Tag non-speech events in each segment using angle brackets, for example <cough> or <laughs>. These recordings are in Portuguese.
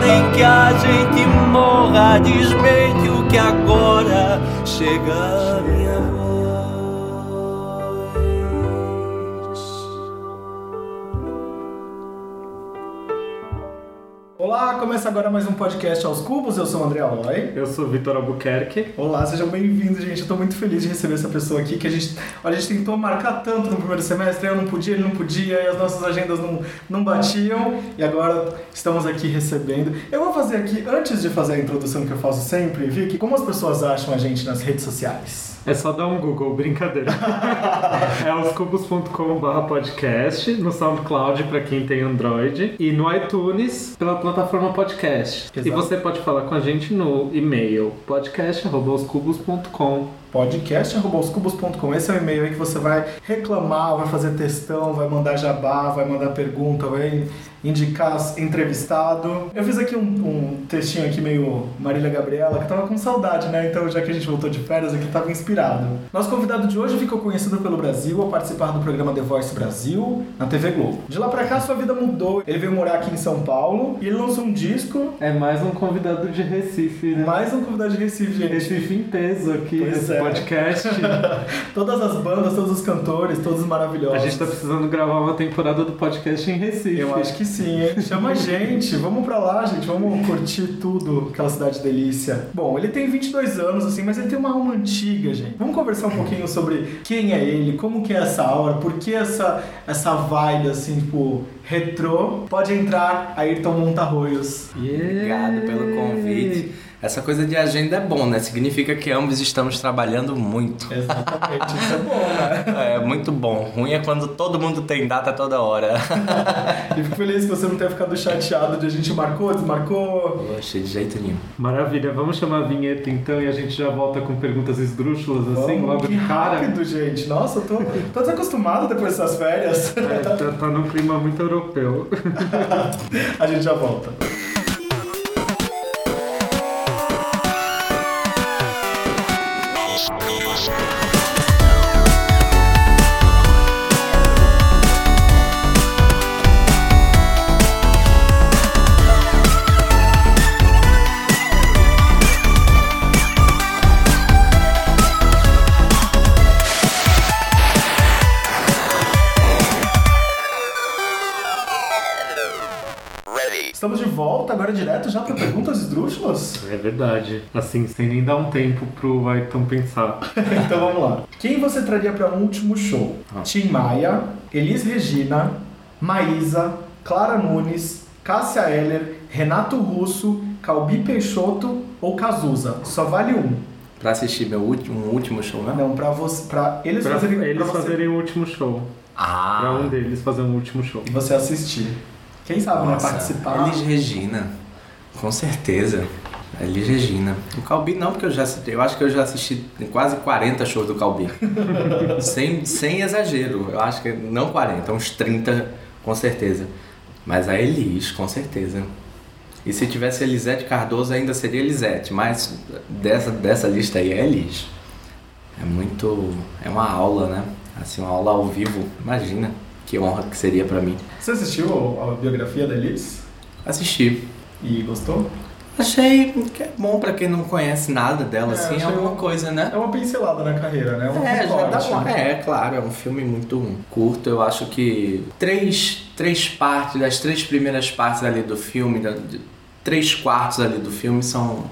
nem que a gente morra. Desmente o que agora chega começa agora mais um podcast aos cubos. Eu sou o André Aloy. Eu sou o Vitor Albuquerque. Olá, sejam bem-vindos, gente. Eu tô muito feliz de receber essa pessoa aqui que a gente, olha, a gente tentou marcar tanto no primeiro semestre, eu não podia, ele não podia, e as nossas agendas não, não batiam, e agora estamos aqui recebendo. Eu vou fazer aqui, antes de fazer a introdução que eu faço sempre, Vicky, como as pessoas acham a gente nas redes sociais? É só dar um Google, brincadeira. <laughs> é oscubos.com.br podcast, no SoundCloud para quem tem Android e no iTunes pela plataforma podcast. Exato. E você pode falar com a gente no e-mail podcast@oscubos.com. podcast.com. Esse é o e-mail aí que você vai reclamar, vai fazer textão, vai mandar jabá, vai mandar pergunta, vai indicar entrevistado. Eu fiz aqui um, um textinho aqui meio Marília Gabriela, que tava com saudade, né? Então, já que a gente voltou de férias, aqui tava inspirado. Nosso convidado de hoje ficou conhecido pelo Brasil ao participar do programa The Voice Brasil na TV Globo. De lá pra cá, sua vida mudou. Ele veio morar aqui em São Paulo e ele lançou um disco. É mais um convidado de Recife, né? Mais um convidado de Recife, gente. Recife em peso aqui Pois é. Podcast. <laughs> Todas as bandas, todos os cantores, todos maravilhosos. a gente tá precisando gravar uma temporada do podcast em Recife. Eu acho que sim, hein? Chama a gente, vamos pra lá, gente, vamos curtir tudo, aquela cidade delícia. Bom, ele tem 22 anos, assim, mas ele tem uma alma antiga, gente. Vamos conversar um pouquinho sobre quem é ele, como que é essa aura, por que essa, essa vibe, assim, tipo, retrô. Pode entrar, Ayrton Montarroios. Yeah. Obrigado pelo convite. Essa coisa de agenda é bom, né? Significa que ambos estamos trabalhando muito. Exatamente, isso é bom, né? É muito bom. Ruim é quando todo mundo tem data toda hora. <laughs> E fico feliz que você não tenha ficado chateado de a gente marcou, desmarcou. Poxa, de jeito nenhum. Maravilha, vamos chamar a vinheta então e a gente já volta com perguntas esdrúxulas assim, Vamos, logo que de cara. rápido, gente. Nossa, eu tô, tô desacostumado depois dessas férias. É, tá, tá num clima muito europeu. <laughs> A gente já volta. Volta, agora direto já para perguntas esdrúxulas. É verdade. Assim, sem nem dar um tempo pro Ayrton pensar. <laughs> então vamos lá. Quem você traria para um último show? Ah. Tim Maia, Elis Regina, Maísa, Clara Nunes, Cássia Eller, Renato Russo, Calbi Peixoto ou Cazuza? Só vale um. Pra assistir meu último, um último show, né? Não, para você, para eles Pra fazerem eles pra você- fazerem o último show. Pra Ah! um deles fazer um último show. e você assistir. Quem sabe, né? Nossa, Participar. Elis Regina. Com certeza. Elis Regina. O Calbi não, porque eu já assisti. Eu acho que eu já assisti quase 40 shows do Calbi. <laughs> sem, sem exagero. Eu acho que não 40, uns 30 com certeza. Mas a Elis, com certeza. E se tivesse Elisete Cardoso ainda seria Elisete, mas dessa, dessa lista aí é Elis. É muito. É uma aula, né? Assim, uma aula ao vivo. Imagina que honra que seria pra mim. Você assistiu a biografia da Elis? Assistir. E gostou? Achei que é bom pra quem não conhece nada dela, É, assim, é achei alguma um- coa né? É uma pincelada na carreira, né? Um É, já dá uma... É, claro, é um filme muito curto. Eu acho que três, três partes, das três primeiras partes ali do filme, da- de- três quartos ali do filme são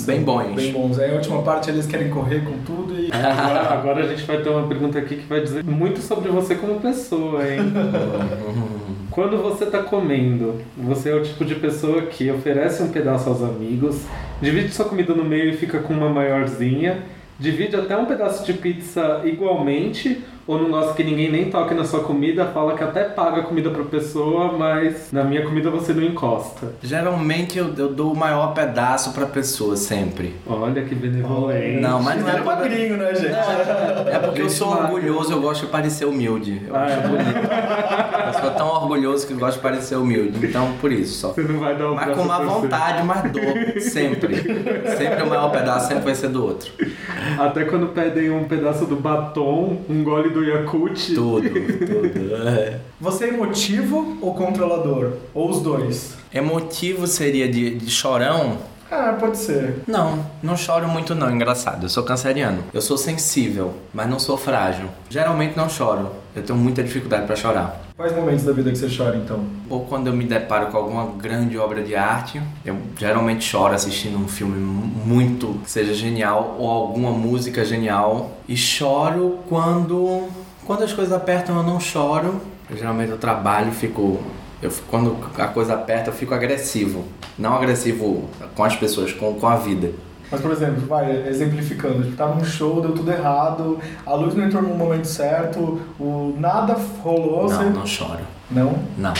bem bons. Bem bons. Aí a última parte eles querem correr com tudo e. <laughs> Agora, agora a gente vai ter uma pergunta aqui que vai dizer muito sobre você como pessoa, hein? <laughs> Quando você tá comendo, você é o tipo de pessoa que oferece um pedaço aos amigos, divide sua comida no meio e fica com uma maiorzinha, divide até um pedaço de pizza igualmente, ou não gosta que ninguém nem toque na sua comida, fala que até paga a comida pra pessoa, mas na minha comida você não encosta. Geralmente eu, eu dou o maior pedaço pra pessoa, sempre. Olha que benevolente. Não, mas não Ele é é por- magrinho, né, gente? É porque eu sou orgulhoso, eu gosto de parecer humilde. Eu Ah, acho é. bonito. Eu sou tão orgulhoso que gosto de parecer humilde. Então, por isso só. Você não vai dar um Mas com má a torcer. vontade, mas dou. Sempre. Sempre o maior pedaço sempre vai ser do outro. Até quando pedem um pedaço do batom, um gole do Yakult. Tudo, <laughs> tudo. É. Você é emotivo ou controlador? Ou os dois? Emotivo seria de, de chorão? Ah, pode ser. Não, não choro muito não, engraçado. Eu sou canceriano. Eu sou sensível, mas não sou frágil. Geralmente não choro. Eu tenho muita dificuldade pra chorar. Quais momentos da vida que você chora, então? Ou quando eu me deparo com alguma grande obra de arte, eu geralmente choro assistindo um filme mu- muito que seja genial ou alguma música genial. E choro quando quando as coisas apertam eu não choro. Eu, geralmente eu trabalho, fico eu, quando a coisa aperta eu fico agressivo. Não agressivo com as pessoas, com, com a vida. Mas, por exemplo, vai, exemplificando, tipo, tava num show, deu tudo errado, a luz não entrou no momento certo, o nada rolou, você... Não, não choro. Não? Não.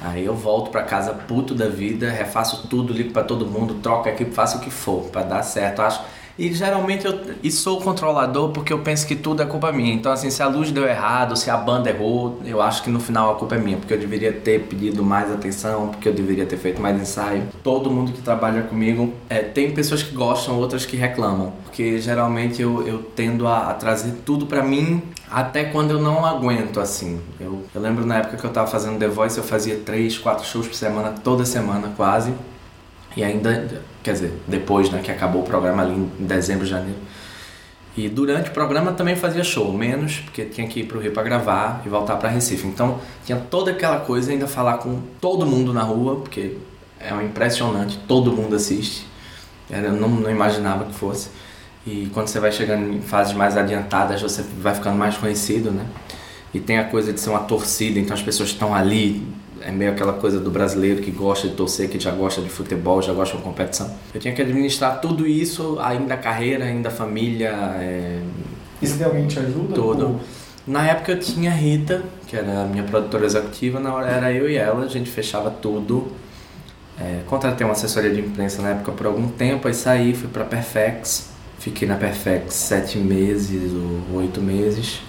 Aí eu volto pra casa puto da vida, refaço tudo, ligo pra todo mundo, troco a equipe, faço o que for pra dar certo, acho. E geralmente eu e sou controlador porque eu penso que tudo é culpa minha. Então assim, se a luz deu errado, se a banda errou, eu acho que no final a culpa é minha, porque eu deveria ter pedido mais atenção, porque eu deveria ter feito mais ensaio. Todo mundo que trabalha comigo, é, tem pessoas que gostam, outras que reclamam, porque geralmente eu, eu tendo a, a trazer tudo pra mim até quando eu não aguento, assim. Eu, eu lembro na época que eu tava fazendo The Voice, eu fazia três, quatro shows por semana, toda semana quase. E ainda, quer dizer, depois, né, que acabou o programa ali em dezembro, janeiro. E durante o programa também fazia show, menos, porque tinha que ir pro Rio pra gravar e voltar pra Recife. Então tinha toda aquela coisa, ainda falar com todo mundo na rua, porque é um impressionante, todo mundo assiste. Eu não, não imaginava que fosse. E quando você vai chegando em fases mais adiantadas, você vai ficando mais conhecido, né? E tem a coisa de ser uma torcida, então as pessoas estão ali. É meio aquela coisa do brasileiro que gosta de torcer, que já gosta de futebol, já gosta de uma competição. Eu tinha que administrar tudo isso, ainda a carreira, ainda a família, é, E se tem alguém que te ajuda? Tudo. Ou- na época eu tinha a Rita, que era a minha produtora executiva, na hora era eu e ela, a gente fechava tudo. É, contratei uma assessoria de imprensa na época por algum tempo, aí saí, fui pra Perfex. Fiquei na Perfex sete meses ou oito meses.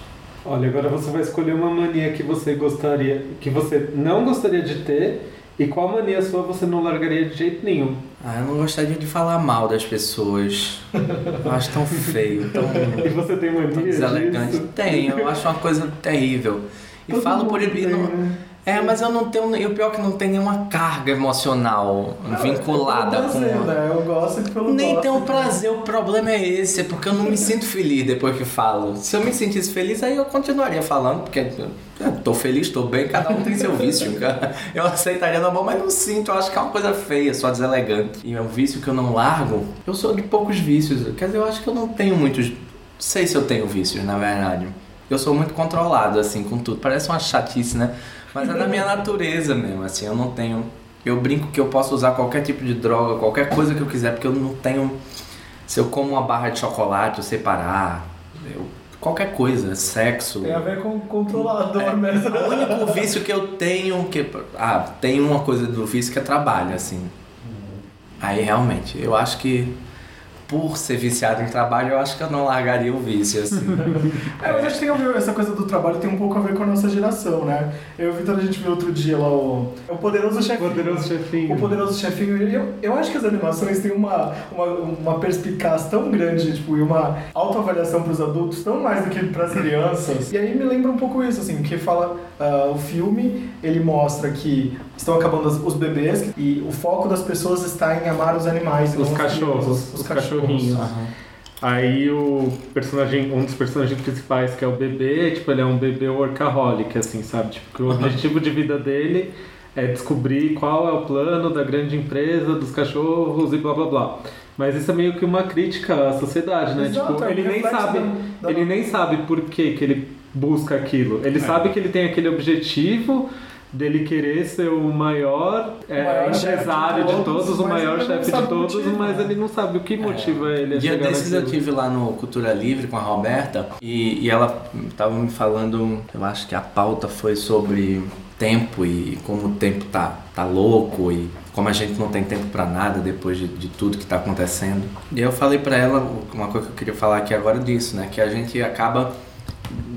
Olha, agora você vai escolher uma mania que você gostaria, que você não gostaria de ter e qual mania sua você não largaria de jeito nenhum. Ah, eu não gostaria de falar mal das pessoas. Eu acho tão feio, tão, <laughs> E você tem mania tão deselegante. disso? Tenho, eu acho uma coisa terrível. E Todo falo por e tem, não- né? É, mas eu não tenho. E o pior é que não tem nenhuma carga emocional vinculada É com. prazer, né? Eu gosto pelo Nem tem um prazer, o problema é esse, é porque eu não me sinto feliz depois que falo. Se eu me sentisse feliz, aí eu continuaria falando, porque eu tô feliz, tô bem, cada um tem seu vício. <laughs> cara. Eu aceitaria na mão, mas não sinto, eu acho que é uma coisa feia, só deselegante. E é um vício que eu não largo. Eu sou de poucos vícios, quer dizer, eu acho que eu não tenho muitos. Não sei se eu tenho vícios, na verdade. Eu sou muito controlado, assim, com tudo. Parece uma chatice, né? Mas é da minha natureza mesmo, assim, eu não tenho. Eu brinco que eu posso usar qualquer tipo de droga, qualquer coisa que eu quiser, porque eu não tenho. Se eu como uma barra de chocolate, eu sei parar. Eu, qualquer coisa, sexo. Tem a ver com controlador É, mesmo. O único vício que eu tenho, que. Ah, tem uma coisa do vício que é trabalho, assim. Aí realmente, eu acho que por ser viciado em trabalho, eu acho que eu não largaria o vício, assim. <laughs> É, mas acho que tem a ver, essa coisa do trabalho tem um pouco a ver com a nossa geração, né? Eu e o Vitor, a gente viu outro dia lá o, é o Poderoso Chefinho. Poderoso Chefinho. O Poderoso Chefinho, eu, eu acho que as animações têm uma, uma, uma perspicácia tão grande, tipo, e uma autoavaliação para os adultos, tão mais do que para as crianças. E aí me lembra um pouco isso, assim, que fala, ah, o filme, ele mostra que estão acabando os bebês e o foco das pessoas está em amar os animais. e Os não cachorros, cachorrinhos. Aí o personagem, um dos personagens principais, que é o bebê, tipo, ele é um bebê workaholic, assim, sabe? Tipo, que o objetivo de vida dele é descobrir qual é o plano da grande empresa, dos cachorros e blá blá blá. Mas isso é meio que uma crítica à sociedade, né? Exato, tipo, é ele nem sabe, da- ele nem sabe por que, que ele busca aquilo. Ele sabe que ele tem aquele objetivo dele querer ser o maior, é, maior chefe de empresário de todos, todos, o mas maior ele não chefe de o todos, motivo, mas né? ele não sabe o que motiva ele a Dia chegar desses eu tive lá no Cultura Livre com a Roberta e, e ela tava me falando, eu acho que a pauta foi sobre tempo e como o tempo tá, tá louco e como a gente não tem tempo pra nada depois de, de tudo que tá acontecendo. E eu falei pra ela uma coisa que eu queria falar aqui agora disso, né? Que a gente acaba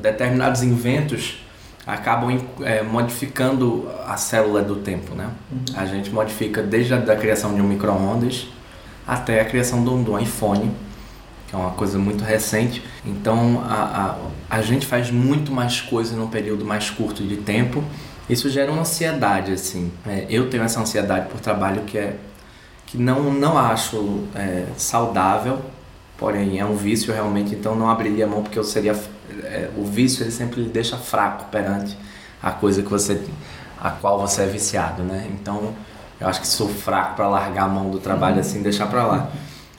determinados inventos acabam é, modificando a célula do tempo, né? A gente modifica desde a da criação de um micro-ondas até a criação de um, de um iPhone, que é uma coisa muito recente. Então a, a, a gente faz muito mais coisa num período mais curto de tempo. Isso gera uma ansiedade, assim. É, eu tenho essa ansiedade por trabalho que é que não, não acho é, saudável, porém é um vício realmente, então não abriria mão porque eu seria é, o vício ele sempre lhe deixa fraco perante a coisa que você a qual você é viciado, né? Então eu acho que sou fraco para largar a mão do trabalho assim, deixar para lá.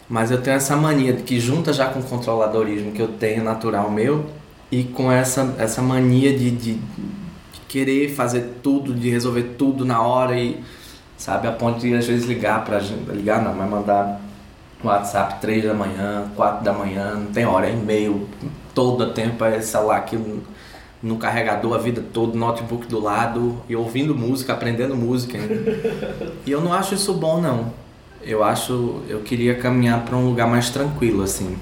Mas eu tenho essa mania que junta já com o controladorismo que eu tenho natural meu e com essa essa mania de, de, de querer fazer tudo, de resolver tudo na hora e sabe? A ponto de às vezes ligar gente, ligar não, mas mandar WhatsApp 3 da manhã, 4 da manhã, não tem hora, é e-mail, todo o tempo, é celular aqui no carregador a vida toda, notebook do lado, e ouvindo música, aprendendo música. <laughs> e eu não acho isso bom não. Eu acho, eu queria caminhar para um lugar mais tranquilo assim.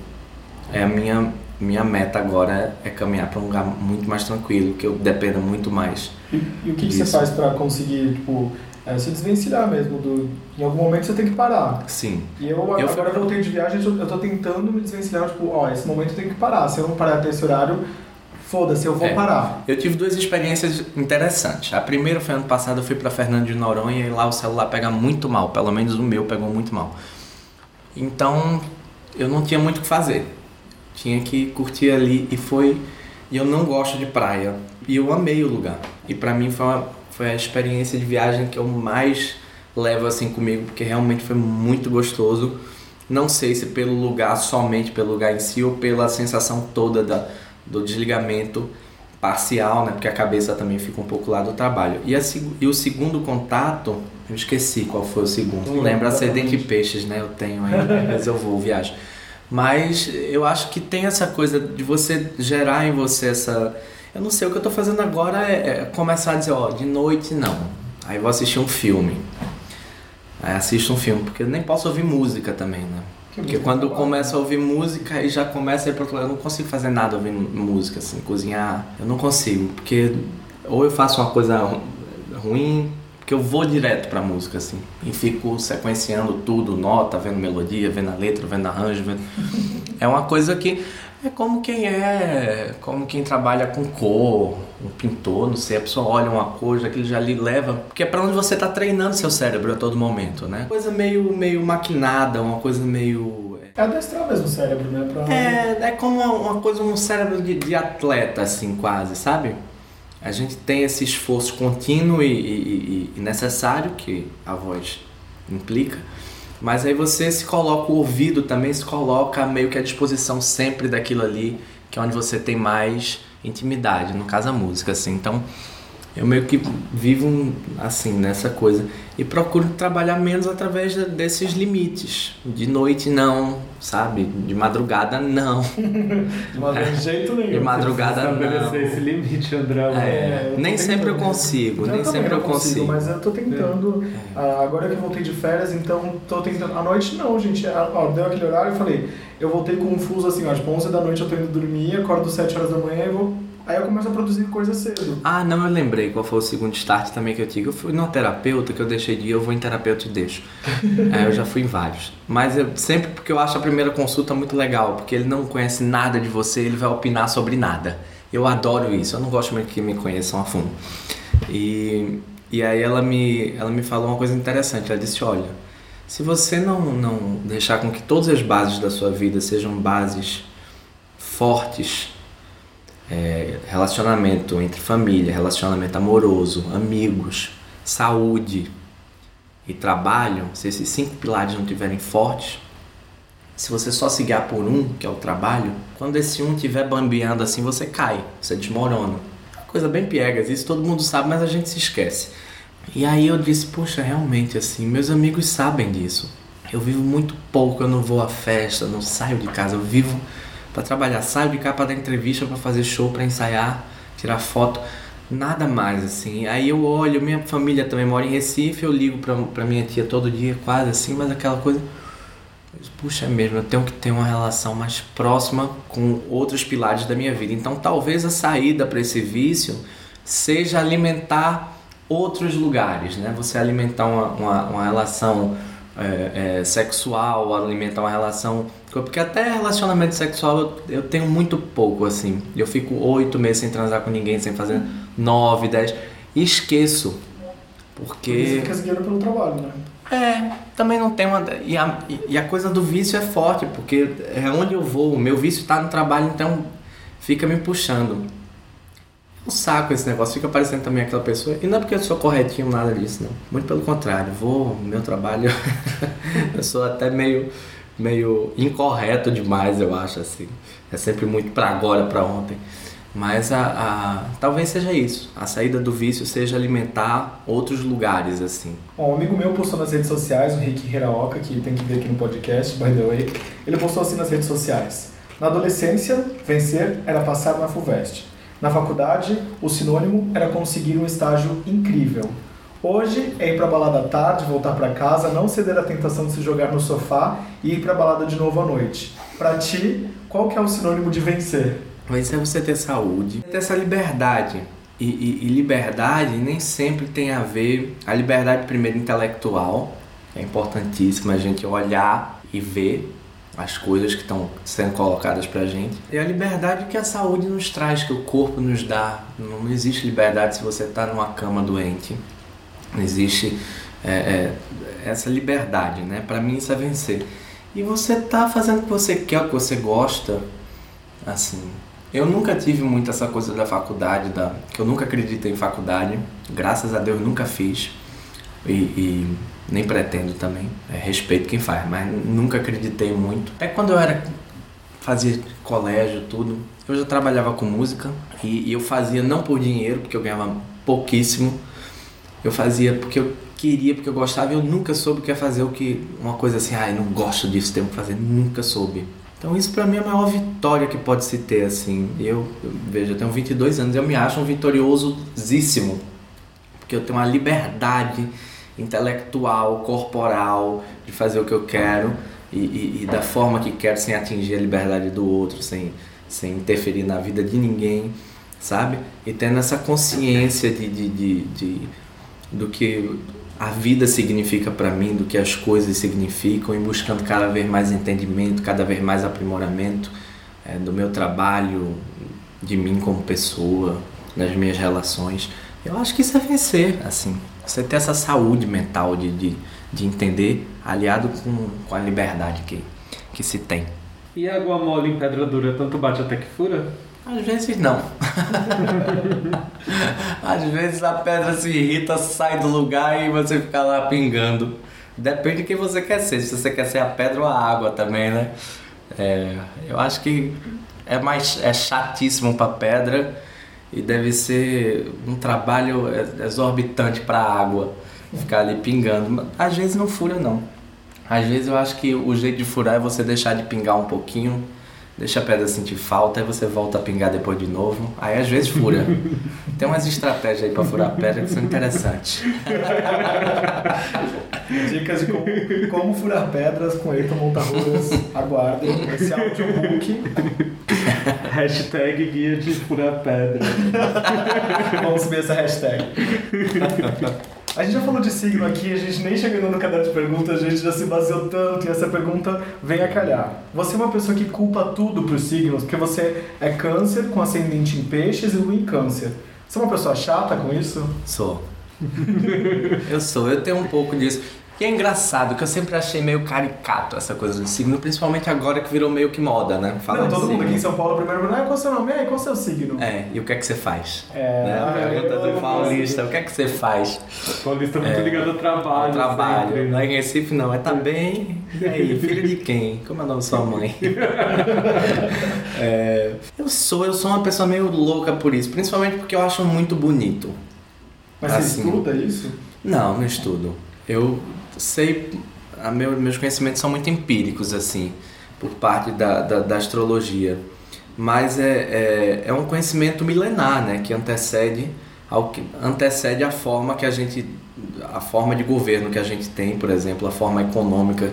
É a minha minha meta agora é, é caminhar para um lugar muito mais tranquilo, que eu dependa muito mais. E, e o que, que você faz para conseguir, tipo, é, se desvencilhar mesmo. Do, em algum momento você tem que parar. Sim. E eu, eu agora fui... voltei de viagem, eu estou tentando me desvencilhar, tipo, ó, esse momento eu tenho que parar. Se eu não parar até esse horário, foda-se, eu vou é, parar. Eu tive duas experiências interessantes. A primeira foi ano passado, eu fui para Fernando de Noronha e lá o celular pega muito mal, pelo menos o meu pegou muito mal. Então, eu não tinha muito o que fazer. Tinha que curtir ali e foi. E eu não gosto de praia. E eu amei o lugar. E para mim foi uma, foi a experiência de viagem que eu mais levo assim comigo, porque realmente foi muito gostoso. Não sei se pelo lugar, somente pelo lugar em si, ou pela sensação toda da, do desligamento parcial, né? Porque a cabeça também fica um pouco lá do trabalho. E, a, e o segundo contato, eu esqueci qual foi o segundo. Não lembro, de peixes, né? Eu tenho ainda, mas eu vou viajar. Mas eu acho que tem essa coisa de você gerar em você essa eu não sei, o que eu tô fazendo agora é, é começar a dizer, ó, de noite não. Aí vou assistir um filme. Aí assisto um filme, porque eu nem posso ouvir música também, né? Que porque quando eu começo a ouvir música e já começa a ir pro outro lado, eu não consigo fazer nada ouvindo música, assim, cozinhar. Eu não consigo, porque ou eu faço uma coisa ruim, porque eu vou direto pra música, assim, e fico sequenciando tudo, nota, vendo melodia, vendo a letra, vendo arranjo, vendo... <laughs> É uma coisa que é como quem é, como quem trabalha com cor, um pintor, não sei, a pessoa olha uma cor, já que ele já lhe leva, porque é para onde você está treinando seu cérebro a todo momento, né? Coisa meio, meio maquinada, uma coisa meio é adestrar mesmo o cérebro, né? Pra... É, é como uma coisa, um cérebro de, de atleta, assim, quase, sabe? A gente tem esse esforço contínuo e, e, e necessário que a voz implica, mas aí você se coloca, o ouvido também se coloca meio que à disposição sempre daquilo ali, que é onde você tem mais intimidade, no caso a música, assim. Então, eu meio que vivo assim nessa coisa e procuro trabalhar menos através desses limites. De noite não, sabe? De madrugada não. <laughs> de madrugada de jeito nenhum. De madrugada não. esse limite, André. É, nem sempre eu consigo, eu nem sempre eu consigo. Mas eu tô tentando. É. Uh, agora que eu voltei de férias, então tô tentando. À noite não, gente. Ó, deu aquele horário e falei. Eu voltei com um fuso assim, ó, tipo 11 da noite eu tô indo dormir, acordo 7 horas da manhã e vou Aí eu começo a produzir coisa cedo. Ah, não, eu lembrei qual foi o segundo start também que eu tive. Eu fui numa terapeuta que eu deixei de ir, eu vou em terapeuta e deixo. <laughs> é, eu já fui em vários. Mas eu, sempre porque eu acho a primeira consulta muito legal, porque ele não conhece nada de você, ele vai opinar sobre nada. Eu adoro isso, eu não gosto muito que me conheçam a fundo. E, e aí ela me, ela me falou uma coisa interessante, ela disse, olha, se você não, não deixar com que todas as bases da sua vida sejam bases fortes, é, relacionamento entre família, relacionamento amoroso, amigos, saúde e trabalho, se esses cinco pilares não estiverem fortes, se você só se guiar por um, que é o trabalho, quando esse um estiver bambeando assim, você cai, você desmorona. Coisa bem piegas, isso todo mundo sabe, mas a gente se esquece. E aí eu disse, poxa, realmente assim, meus amigos sabem disso. Eu vivo muito pouco, eu não vou à festa, não saio de casa, eu vivo para trabalhar. Saio de cá para dar entrevista, para fazer show, para ensaiar, tirar foto, nada mais assim. Aí eu olho, minha família também mora em Recife, eu ligo para minha tia todo dia, quase assim, mas aquela coisa. Puxa, é mesmo, eu tenho que ter uma relação mais próxima com outros pilares da minha vida. Então, talvez a saída para esse vício seja alimentar outros lugares, né? Você alimentar uma, uma, uma relação é, é, sexual, alimentar uma relação. Porque até relacionamento sexual eu, eu, tenho muito pouco, assim. Eu fico oito meses sem transar com ninguém, sem fazer nove, dez. E esqueço. Porque. Você fica pelo trabalho, né? É, também não tem uma. E a, e a coisa do vício é forte, porque é onde eu vou. O meu vício está no trabalho, então fica me puxando. Um saco esse negócio, fica parecendo também aquela pessoa. E não é porque eu sou corretinho, nada disso, não. Muito pelo contrário, vou, meu trabalho, <laughs> eu sou até meio, meio incorreto demais, eu acho, assim. É sempre muito para agora, para ontem. Mas a, a, talvez seja isso. A saída do vício seja alimentar outros lugares, assim. um amigo meu postou nas redes sociais, o Rick Hiraoka, que tem que ver aqui no podcast, by the way. Ele postou assim nas redes sociais. Na adolescência, vencer era passar na FUVEST. Na faculdade, o sinônimo era conseguir um estágio incrível. Hoje é ir pra balada tarde, voltar para casa, não ceder à tentação de se jogar no sofá e ir pra balada de novo à noite. Para ti, qual que é o sinônimo de vencer? Mas é você ter saúde, ter essa liberdade. E, e, e, liberdade nem sempre tem a ver. A liberdade, primeiro, intelectual, é importantíssima a gente olhar e ver as coisas que estão sendo colocadas pra gente. E a liberdade que a saúde nos traz, que o corpo nos dá. Não existe liberdade se você está numa cama doente. Não existe é, é, essa liberdade, né? Para mim isso é vencer. E você tá fazendo o que você quer, o que você gosta, assim, eu nunca tive muito essa coisa da faculdade, da, que eu nunca acreditei em faculdade. Graças a Deus nunca fiz. E, e nem pretendo também. É, respeito quem faz, mas nunca acreditei muito. É quando eu era fazia colégio, tudo, eu já trabalhava com música e, e eu fazia não por dinheiro, porque eu ganhava pouquíssimo. Eu fazia porque eu queria, porque eu gostava e eu nunca soube que ia fazer o que uma coisa assim, ai, ah, não gosto disso, tenho que fazer, nunca soube. Então isso para mim é a maior vitória que pode se ter, assim. Eu, eu vejo, eu tenho 22 anos, eu me acho um vitoriosíssimo, porque eu tenho uma liberdade intelectual, corporal, de fazer o que eu quero e, e, e, da forma que quero, sem atingir a liberdade do outro, sem, sem interferir na vida de ninguém, sabe? E tendo essa consciência de, de, de, de do que a vida significa para mim, do que as coisas significam e buscando cada vez mais entendimento, cada vez mais aprimoramento é, do meu trabalho, de mim como pessoa, das minhas relações. Eu acho que isso é vencer, assim. Você ter essa saúde mental de, de, de entender, aliado com, com a liberdade que, que se tem. E água mole em pedra dura tanto bate até que fura? Às vezes não. <laughs> Às vezes a pedra se irrita, sai do lugar e você fica lá pingando. Depende de quem você quer ser, se você quer ser a pedra ou a água também, né? É, eu acho que é mais é chatíssimo para pedra e deve ser um trabalho exorbitante para a água ficar ali pingando. Às vezes não fura não. Às vezes eu acho que o jeito de furar é você deixar de pingar um pouquinho deixa a pedra sentir falta, aí você volta a pingar depois de novo. Aí às vezes fura. <laughs> Tem umas estratégias aí pra furar a pedra que são interessantes. <laughs> Dicas de como, como furar pedras com Eito Montarruas. Aguardem esse audiobook. <laughs> hashtag guia de furar pedra. <laughs> Vamos subir essa hashtag. A gente já falou de signo aqui, a gente nem chegando no caderno de perguntas, a gente já se baseou tanto e essa pergunta vem a calhar. Você é uma pessoa que culpa tudo pros signos, porque você é câncer com ascendente em peixes e lua em câncer. Você é uma pessoa chata com isso? Sou. <laughs> eu sou, eu tenho um pouco disso. E é engraçado que eu sempre achei meio caricato essa coisa do signo, principalmente agora que virou meio que moda, né? Fala não, todo mundo aqui em São Paulo primeiro, ah, qual é o seu nome? Ah, qual é o seu signo? É, e o que é que você faz? É, né? a pergunta do paulista, o que é que você faz? O paulista é muito é, ligado ao trabalho. Ao trabalho. Sempre. Lá em Recife não, é tá bem. E aí, filho de quem? Como é o nome da sua <laughs> mãe? é, eu sou, eu sou uma pessoa meio louca por isso, principalmente porque eu acho muito bonito. Mas assim, você estuda isso? Não, não estudo. Eu sei, meu, meus conhecimentos são muito empíricos, assim, por parte da, da, da astrologia. Mas é, é, é, um conhecimento milenar, né, que antecede, ao que antecede a forma que a gente, a forma de governo que a gente tem, por exemplo, a forma econômica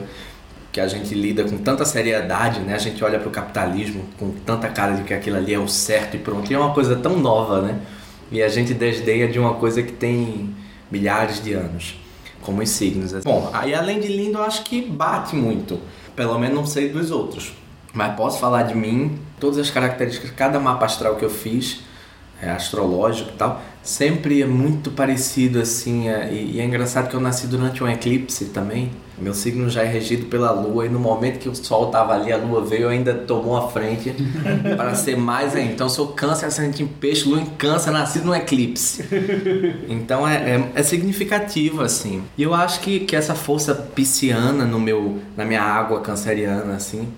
que a gente lida com tanta seriedade, né? A gente olha para o capitalismo com tanta cara de que aquilo ali é o certo e pronto. E é uma coisa tão nova, né? e a gente desdenha de uma coisa que tem milhares de anos, como os signos. Bom, aí além de lindo, eu acho que bate muito. Pelo menos não sei dos outros. Mas posso falar de mim, todas as características, cada mapa astral que eu fiz, é, astrológico e tal, sempre é muito parecido assim. É, e, e, é engraçado que eu nasci durante um eclipse também. Meu signo já é regido pela lua, e no momento que o sol estava ali, a lua veio ainda tomou a frente <laughs> para ser mais ainda. Então sou câncer, ascendente em peixe, lua em câncer, nascido no eclipse. Então é, é, é, significativo assim. E eu acho que, que essa força pisciana no meu, na minha água canceriana, assim,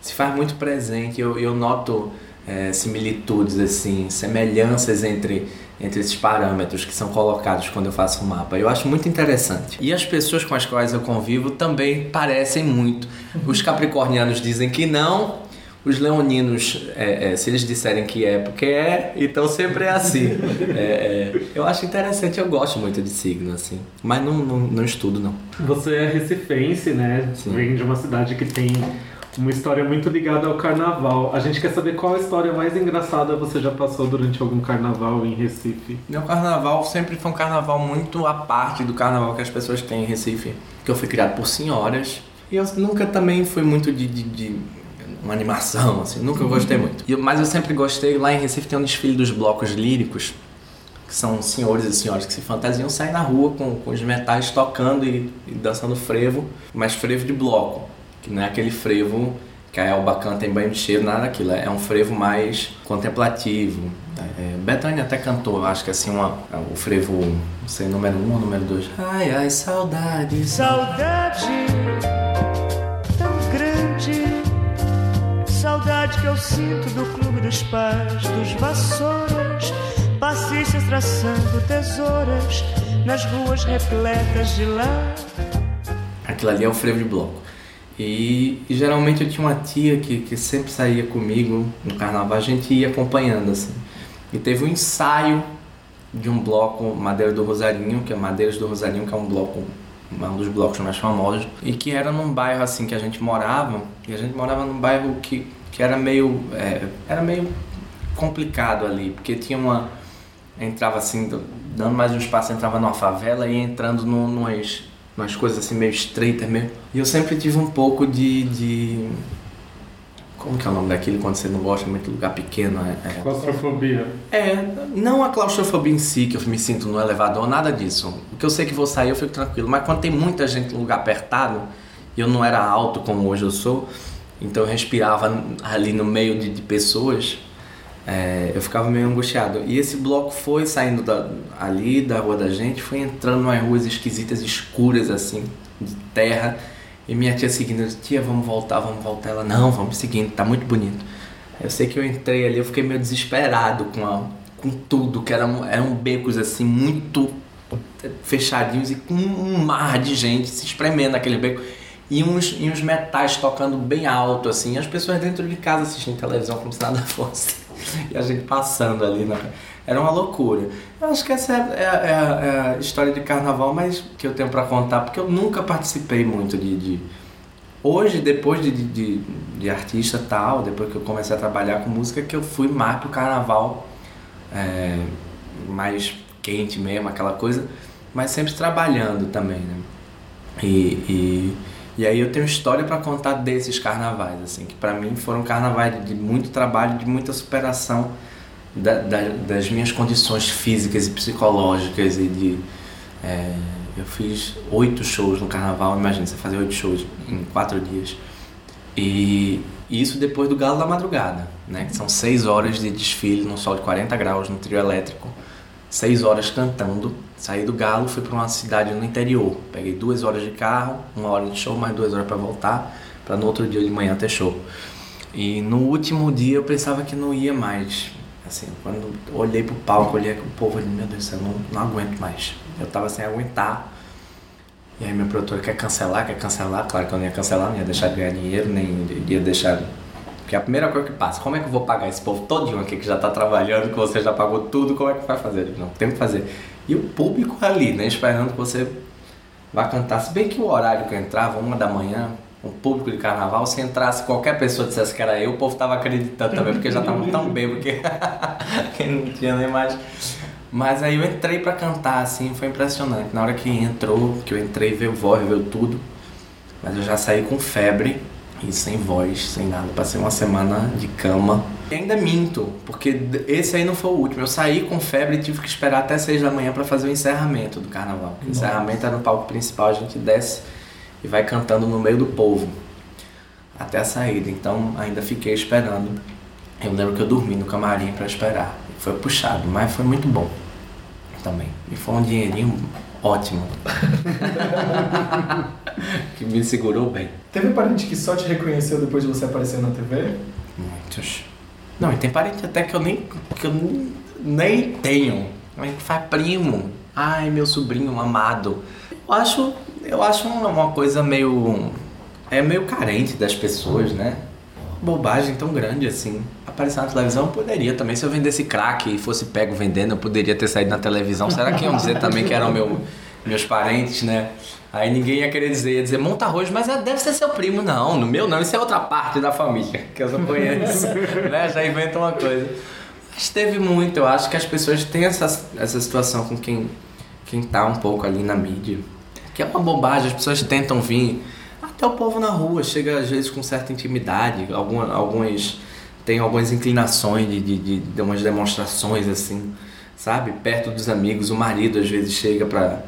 se faz muito presente. Eu, eu noto é, similitudes, assim, semelhanças entre, entre esses parâmetros que são colocados quando eu faço um mapa. Eu acho muito interessante. E as pessoas com as quais eu convivo também parecem muito. Os capricornianos dizem que não, os leoninos, é, é, se eles disserem que é, porque é, então sempre é assim. <laughs> É, é, eu acho interessante, eu gosto muito de signo, assim, mas não, não, não estudo, não. Você é recifense, né? Sim. Vem de uma cidade que tem uma história muito ligada ao carnaval. A gente quer saber qual a história mais engraçada você já passou durante algum carnaval em Recife. Meu carnaval sempre foi um carnaval muito à parte do carnaval que as pessoas têm em Recife. Que eu fui criado por senhoras. E eu nunca também fui muito de, de, de uma animação, assim, nunca gostei muito. mas eu sempre gostei, lá em Recife tem um desfile dos blocos líricos, que são senhores e senhoras que se fantasiam, saem na rua com, com os metais tocando e, e dançando frevo, mas frevo de bloco que não é aquele frevo que a Elba canta em banho de cheiro, nada daquilo. É um frevo mais contemplativo. É, Betânia até cantou, acho que assim, uma, o frevo, não sei, número um ou número dois. Ai, ai, saudade. Saudade tão grande. Saudade que eu sinto do clube dos pais, dos vassouras. Passistas traçando tesouras nas ruas repletas de lá. Aquilo ali é o frevo de bloco. E, e, geralmente eu tinha uma tia que, que sempre saía comigo no carnaval, a gente ia acompanhando assim. E teve um ensaio de um bloco Madeira do Rosarinho, que é Madeiras do Rosarinho, que é um bloco, um dos blocos mais famosos, e que era num bairro assim que a gente morava, e a gente morava num bairro que, que era meio é, era meio complicado ali, porque tinha uma entrava assim, dando mais um espaço, entrava numa favela e entrando no, numas umas coisas assim meio estreitas mesmo. E eu sempre tive um pouco de, de... Como que é o nome daquilo quando você não gosta muito de lugar pequeno? É, é... Claustrofobia. É, não a claustrofobia em si, que eu me sinto no elevador, nada disso. Porque eu sei que vou sair, eu fico tranquilo. Mas quando tem muita gente no lugar apertado, e eu não era alto como hoje eu sou, então eu respirava ali no meio de, de pessoas, é, eu ficava meio angustiado. E esse bloco foi saindo da, ali da rua da gente, foi entrando umas ruas esquisitas, escuras assim, de terra. E minha tia seguindo, eu disse, tia, vamos voltar, vamos voltar. Ela, não, vamos seguindo, tá muito bonito. Eu sei que eu entrei ali, eu fiquei meio desesperado com, a, com tudo, que eram, eram becos assim, muito fechadinhos e com um mar de gente se espremendo naquele beco. E uns, e uns metais tocando bem alto, assim, as pessoas dentro de casa assistindo televisão como se nada <laughs> fosse. <laughs> e a gente passando ali na. Era uma loucura. Eu acho que essa é, é, é, é a história de carnaval mais que eu tenho para contar, porque eu nunca participei muito de. de... Hoje, depois de, de, de, artista tal, depois que eu comecei a trabalhar com música, que eu fui mais pro carnaval é, mais quente mesmo, aquela coisa, mas sempre trabalhando também, né? E, e e aí eu tenho história para contar desses carnavais, assim, que para mim foram carnavais de muito trabalho, de muita superação da, da, das minhas condições físicas e psicológicas e de é, eu fiz oito shows no carnaval, imagina você fazer oito shows em quatro dias e isso depois do galo da madrugada, né? Que são seis horas de desfile no sol de 40 graus no trio elétrico seis horas cantando. Saí do Galo, fui para uma cidade no interior. Peguei duas horas de carro, uma hora de show, mais duas horas para voltar, para no outro dia de manhã ter show. E no último dia eu pensava que não ia mais. Assim, quando olhei pro palco, olhei pro povo, falei, meu Deus céu, não, não aguento mais. Eu tava sem aguentar. E aí meu produtor quer cancelar, quer cancelar. Claro que eu não ia cancelar, não ia deixar de ganhar dinheiro, nem ia deixar porque é a primeira coisa que passa, como é que eu vou pagar esse povo todinho aqui que já está trabalhando, que você já pagou tudo, como é que vai fazer? Não, tem que fazer. E o público ali, né, esperando que você vá cantar. Se bem que o horário que eu entrava, uma da manhã, um público de carnaval, se entrasse qualquer pessoa dissesse que era eu, o povo estava acreditando também, porque já estavam <laughs> tão bêbados que, <laughs> que não tinha nem mais. Mas aí eu entrei pra cantar, assim, foi impressionante. Na hora que entrou, que eu entrei, veio voz, veio tudo. Mas eu já saí com febre e sem voz, sem nada. Passei uma semana de cama. E ainda minto, porque esse aí não foi o último. Eu saí com febre e tive que esperar até seis da manhã para fazer o encerramento do carnaval. O encerramento era no palco principal, a gente desce e vai cantando no meio do povo até a saída. Então ainda fiquei esperando. Eu lembro que eu dormi no camarim para esperar. Foi puxado, mas foi muito bom também. E foi um dinheirinho ótimo. <laughs> que me segurou bem. Teve parente que só te reconheceu depois de você aparecer na TV? Muitos. Não, e tem parente até que eu nem, que eu nem tenho. Mas faz primo. Ai, meu sobrinho amado. Eu acho, eu acho uma coisa meio. É meio carente das pessoas, né? Bobagem tão grande assim. Aparecer na televisão poderia também. Se eu vendesse crack e fosse pego vendendo, eu poderia ter saído na televisão. Será que iam dizer também que eram meu, meus parentes, né? Aí ninguém ia querer dizer, ia dizer, monta arroz, mas é, deve ser seu primo. Não, no meu não, isso é outra parte da família que eu não conheço. <laughs> né? Já inventa uma coisa. Mas teve muito, eu acho que as pessoas têm essa, essa situação com quem, quem tá um pouco ali na mídia. Que é uma bobagem, as pessoas tentam vir. Até o povo na rua chega às vezes com certa intimidade, algumas, algumas tem algumas inclinações de, de, de, de umas demonstrações assim, sabe? Perto dos amigos, o marido às vezes chega pra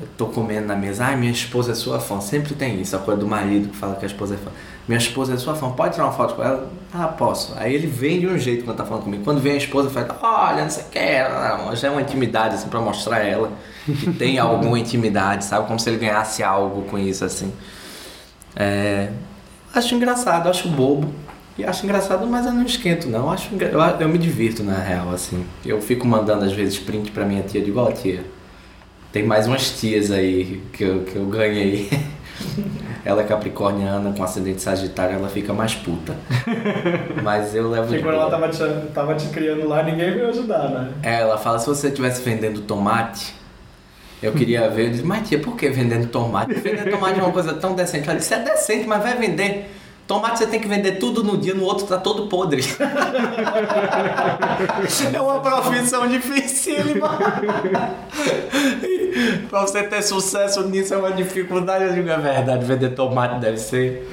eu tô comendo na mesa, ai, minha esposa é sua fã. Sempre tem isso, a coisa do marido que fala que a esposa é fã. Minha esposa é sua fã, pode tirar uma foto com ela? Ah, posso. Aí ele vem de um jeito quando tá falando comigo. Quando vem a esposa, fala, olha, não sei o que, não, já é uma intimidade, assim, pra mostrar a ela que <laughs> tem alguma intimidade, sabe? Como se ele ganhasse algo com isso, assim. É... Acho engraçado, acho bobo. E acho engraçado, mas eu não esquento, não. Acho, eu, eu me divirto, na real, assim. Eu fico mandando, às vezes, print pra minha tia, de igual tia tem mais umas tias aí que eu, que eu ganhei. <laughs> Ela é capricorniana com ascendente sagitário, ela fica mais puta. <laughs> Mas eu levo Porque de quando boa. ela tava te, tava te criando lá, ninguém veio ajudar, né? É, ela fala, se você estivesse vendendo tomate, eu queria ver. Eu disse, mas tia, por que vendendo tomate? Vender tomate é uma coisa tão decente. Ela disse, é decente, mas vai vender. Tomate você tem que vender tudo no dia, no outro tá todo podre. <laughs> é uma profissão dificílima. <laughs> pra você ter sucesso nisso é uma dificuldade. Eu digo, é verdade, vender tomate deve ser,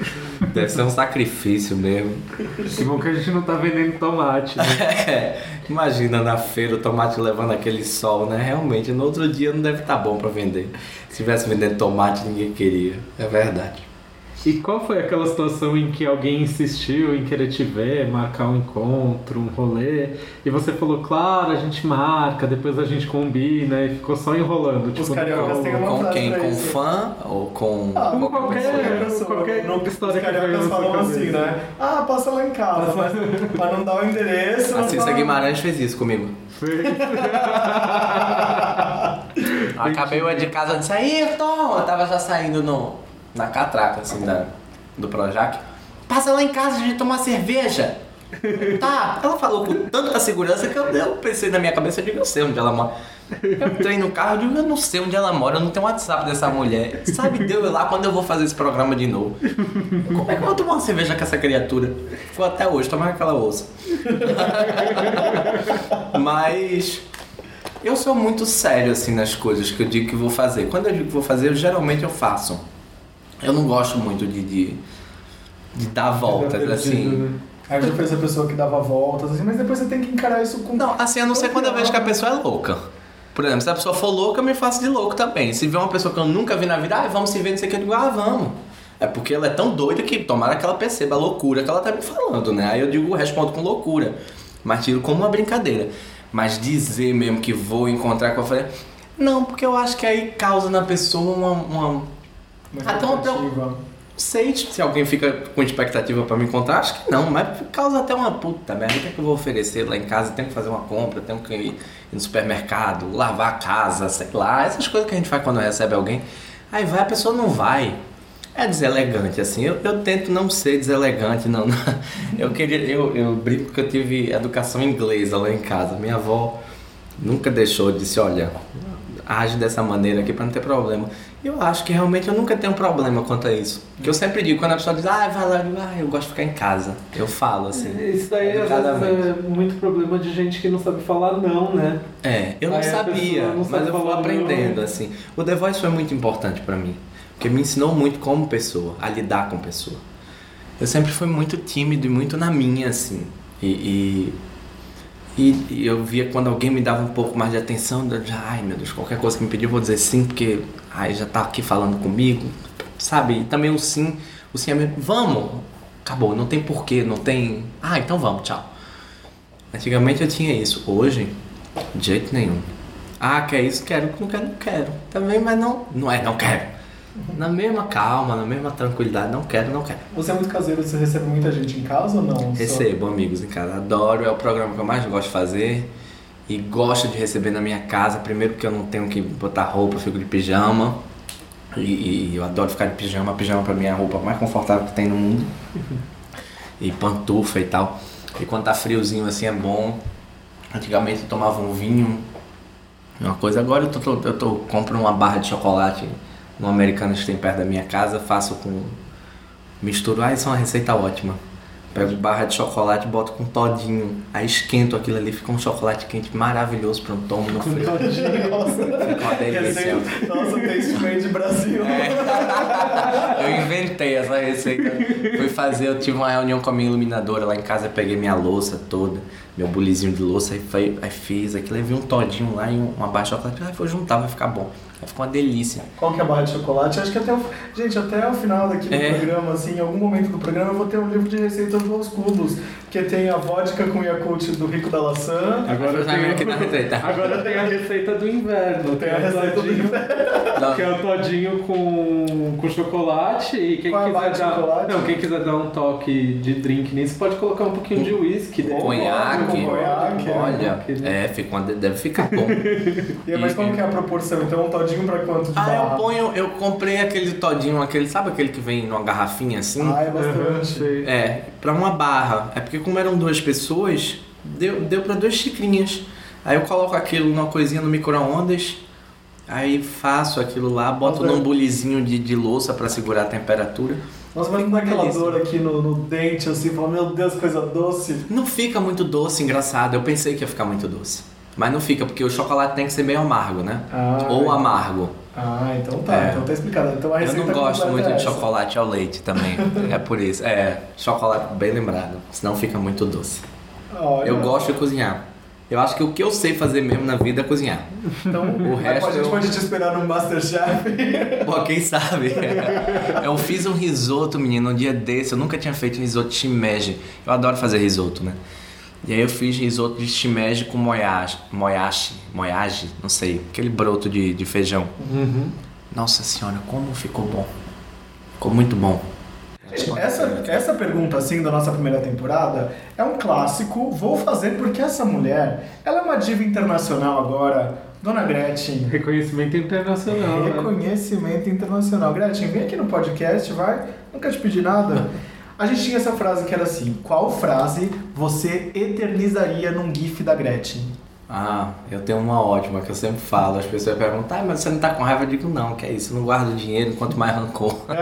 deve ser um sacrifício mesmo. Que bom que a gente não tá vendendo tomate, né? <laughs> É, imagina na feira o tomate levando aquele sol, né? Realmente, no outro dia não deve estar bom para vender. Se tivesse vendendo tomate, ninguém queria. É verdade. E qual foi aquela situação em que alguém insistiu em querer te ver, marcar um encontro, um rolê, e você falou, claro, a gente marca, depois a gente combina, e ficou só enrolando? Tipo, cariocas não- têm uma- Com quem? pra Com isso. fã ou com. Ah, Com qualquer, qualquer- pessoa. qualquer No- história os cariocas falam assim, né? Ah, passa lá em casa, mas pra não dar o endereço. não A Cissa Guimarães fez isso comigo. <laughs> Acabei eu de casa e disse, Ayrton! Eu tava já saindo no, na catraca, assim, da, do Projac. Passa lá em casa, a gente toma uma cerveja. Tá, ela falou com tanta segurança que eu, eu pensei na minha cabeça, eu eu sei onde ela mora. Eu entrei no carro, eu digo, eu não sei onde ela mora, eu não tenho WhatsApp dessa mulher. Sabe Deus lá quando eu vou fazer esse programa de novo. Como é que eu vou tomar uma cerveja com essa criatura? Ficou até hoje, tomar aquela ouça. Mas eu sou muito sério assim nas coisas que eu digo que vou fazer. Quando eu digo que vou fazer, eu, geralmente eu faço. Eu não gosto muito de, de, de dar voltas assim. né? Aí já fez a pessoa que dava voltas, assim, mas depois você tem que encarar isso com. Não, assim, a não ser quando eu vejo que a pessoa é louca. Por exemplo, se a pessoa for louca, eu me faço de louco também. Se vê uma pessoa que eu nunca vi na vida, ah, vamos se ver, não sei o que, eu digo, ah, vamos. É porque ela é tão doida que tomara que ela perceba a loucura que ela tá me falando, né? Aí eu digo, respondo com loucura. Mas tiro como uma brincadeira. Mas dizer mesmo que vou encontrar com a falei, não, porque eu acho que aí causa na pessoa uma. uma Uma Até uma expectativa. não sei se alguém fica com expectativa pra me encontrar, acho que não, mas causa até uma puta merda. O que, é que eu vou oferecer lá em casa? Tenho que fazer uma compra, tenho que ir no supermercado, lavar a casa, sei lá, essas coisas que a gente faz quando recebe alguém. Aí vai, a pessoa não vai. É deselegante, assim. Eu, eu tento não ser deselegante, não. <laughs> Eu queria. Eu, eu brinco que eu tive educação inglesa lá em casa. Minha avó nunca deixou, disse, olha, age dessa maneira aqui pra não ter problema. Eu acho que realmente eu nunca tenho problema quanto a isso. Porque eu sempre digo, quando a pessoa diz, ah, vai lá, eu digo, ah, eu gosto de ficar em casa. Eu falo assim. Isso daí às vezes é muito problema de gente que não sabe falar não, né? É, eu não Aí sabia, não mas eu fui aprendendo, não. assim. O The Voice foi muito importante pra mim, porque me ensinou muito como pessoa, a lidar com pessoa. Eu sempre fui muito tímido e muito na minha, assim. E, e, e- eu via quando alguém me dava um pouco mais de atenção, eu já, ai meu Deus, qualquer coisa que me pedir eu vou dizer sim, porque ai, já tá aqui falando comigo, sabe? E também o sim, o sim é mesmo, vamos, acabou, não tem porquê, não tem, ah, então vamos, tchau. Antigamente eu tinha isso, hoje, de jeito nenhum. Ah, quer isso? Quero, não quero, não quero. Também, mas não, não é, não quero. Na mesma calma, na mesma tranquilidade, não quero, não quero. Você é muito caseiro, você recebe muita gente em casa ou não? Recebo amigos em casa, adoro, é o programa que eu mais gosto de fazer. E gosto de receber na minha casa, primeiro porque eu não tenho que botar roupa, eu fico de pijama. E, e eu adoro ficar de pijama, pijama pra mim é a roupa mais confortável que tem no mundo. E pantufa e tal. E quando tá friozinho assim é bom. Antigamente eu tomava um vinho, uma coisa. Agora eu tô- eu tô compro uma barra de chocolate no americano que tem perto da minha casa, faço com Misturo, ah, isso é uma receita ótima. Pego barra de chocolate, boto com todinho, aí esquento aquilo ali, fica um chocolate quente maravilhoso pra um tomo no frio. Nossa, Fica uma delícia. Nossa, taste made Brasil. É. <laughs> Eu inventei essa receita. Fui fazer, eu tive uma reunião com a minha iluminadora lá em casa, peguei minha louça toda, meu bulizinho de louça, aí, foi, aí fiz aquilo, aí vi um todinho lá e um- uma barra de chocolate, aí vou juntar, vai ficar bom. Aí ficou uma delícia. Qual que é a barra de chocolate? Acho que até o, gente, até o final daqui do É. programa, assim, em algum momento do programa eu vou ter um livro de receitas aos cubos, que tem a vodka com Yakult do Rico da Laçã. Agora Vai tem, aqui na receita. agora tem a receita do inverno. Tem que a é o receita do Não, Que é o todinho com, com chocolate e quem a barra quiser de dar, chocolate? não, quem quiser dar um toque de drink nisso pode colocar um pouquinho de uísque. pode, Com conhaque, Olha, Conhaque, né? é, fica uma, deve ficar bom. <laughs> E, mas qual que é a proporção? Então, um todinho pra quanto Ah, barra? eu ponho, eu comprei aquele todinho, aquele, sabe aquele que vem numa garrafinha assim? Ah, é bastante. É, pra uma barra. É porque como eram duas pessoas, deu, deu pra duas xicrinhas. Aí eu coloco aquilo numa coisinha no micro-ondas, aí faço aquilo lá, boto Nossa, num bulizinho de, de louça pra segurar a temperatura. Nossa, mas não dá aquela dor aqui no, no dente, assim, fala, meu Deus, coisa doce. Não fica muito doce, engraçado. Eu pensei que ia ficar muito doce. Mas não fica, porque o chocolate tem que ser meio amargo, né? Ah, Ou amargo. Ah, então tá, É. então tá explicado. Então a Eu não gosto muito é de chocolate ao leite também. <laughs> É por isso. É, chocolate bem lembrado. Senão fica muito doce. Olha, Eu gosto de cozinhar. Eu acho que o que eu sei fazer mesmo na vida é cozinhar. Então, O resto a gente eu- pode te esperar no Masterchef. <laughs> Pô, quem sabe? <laughs> Eu fiz um risoto, menino, um dia desse. Eu nunca tinha feito risoto de shimeji. Eu adoro fazer risoto, né? E aí eu fiz risoto de shimeji com moyashi, moyashi, moyashi, não sei, aquele broto de, de feijão. Uhum. Nossa senhora, como ficou bom. Ficou muito bom. Essa, essa pergunta, assim, da nossa primeira temporada é um clássico. Vou fazer porque essa mulher, ela é uma diva internacional agora. Dona Gretchen. Reconhecimento internacional. né? Reconhecimento internacional. Gretchen, vem aqui no podcast, vai. Nunca te pedi nada. A gente tinha essa frase que era assim: qual frase você eternizaria num GIF da Gretchen? Ah, eu tenho uma ótima que eu sempre falo. As pessoas perguntam, ah, mas você não tá com raiva? Eu digo, não, que é isso, eu não guardo dinheiro, quanto mais rancor. <laughs>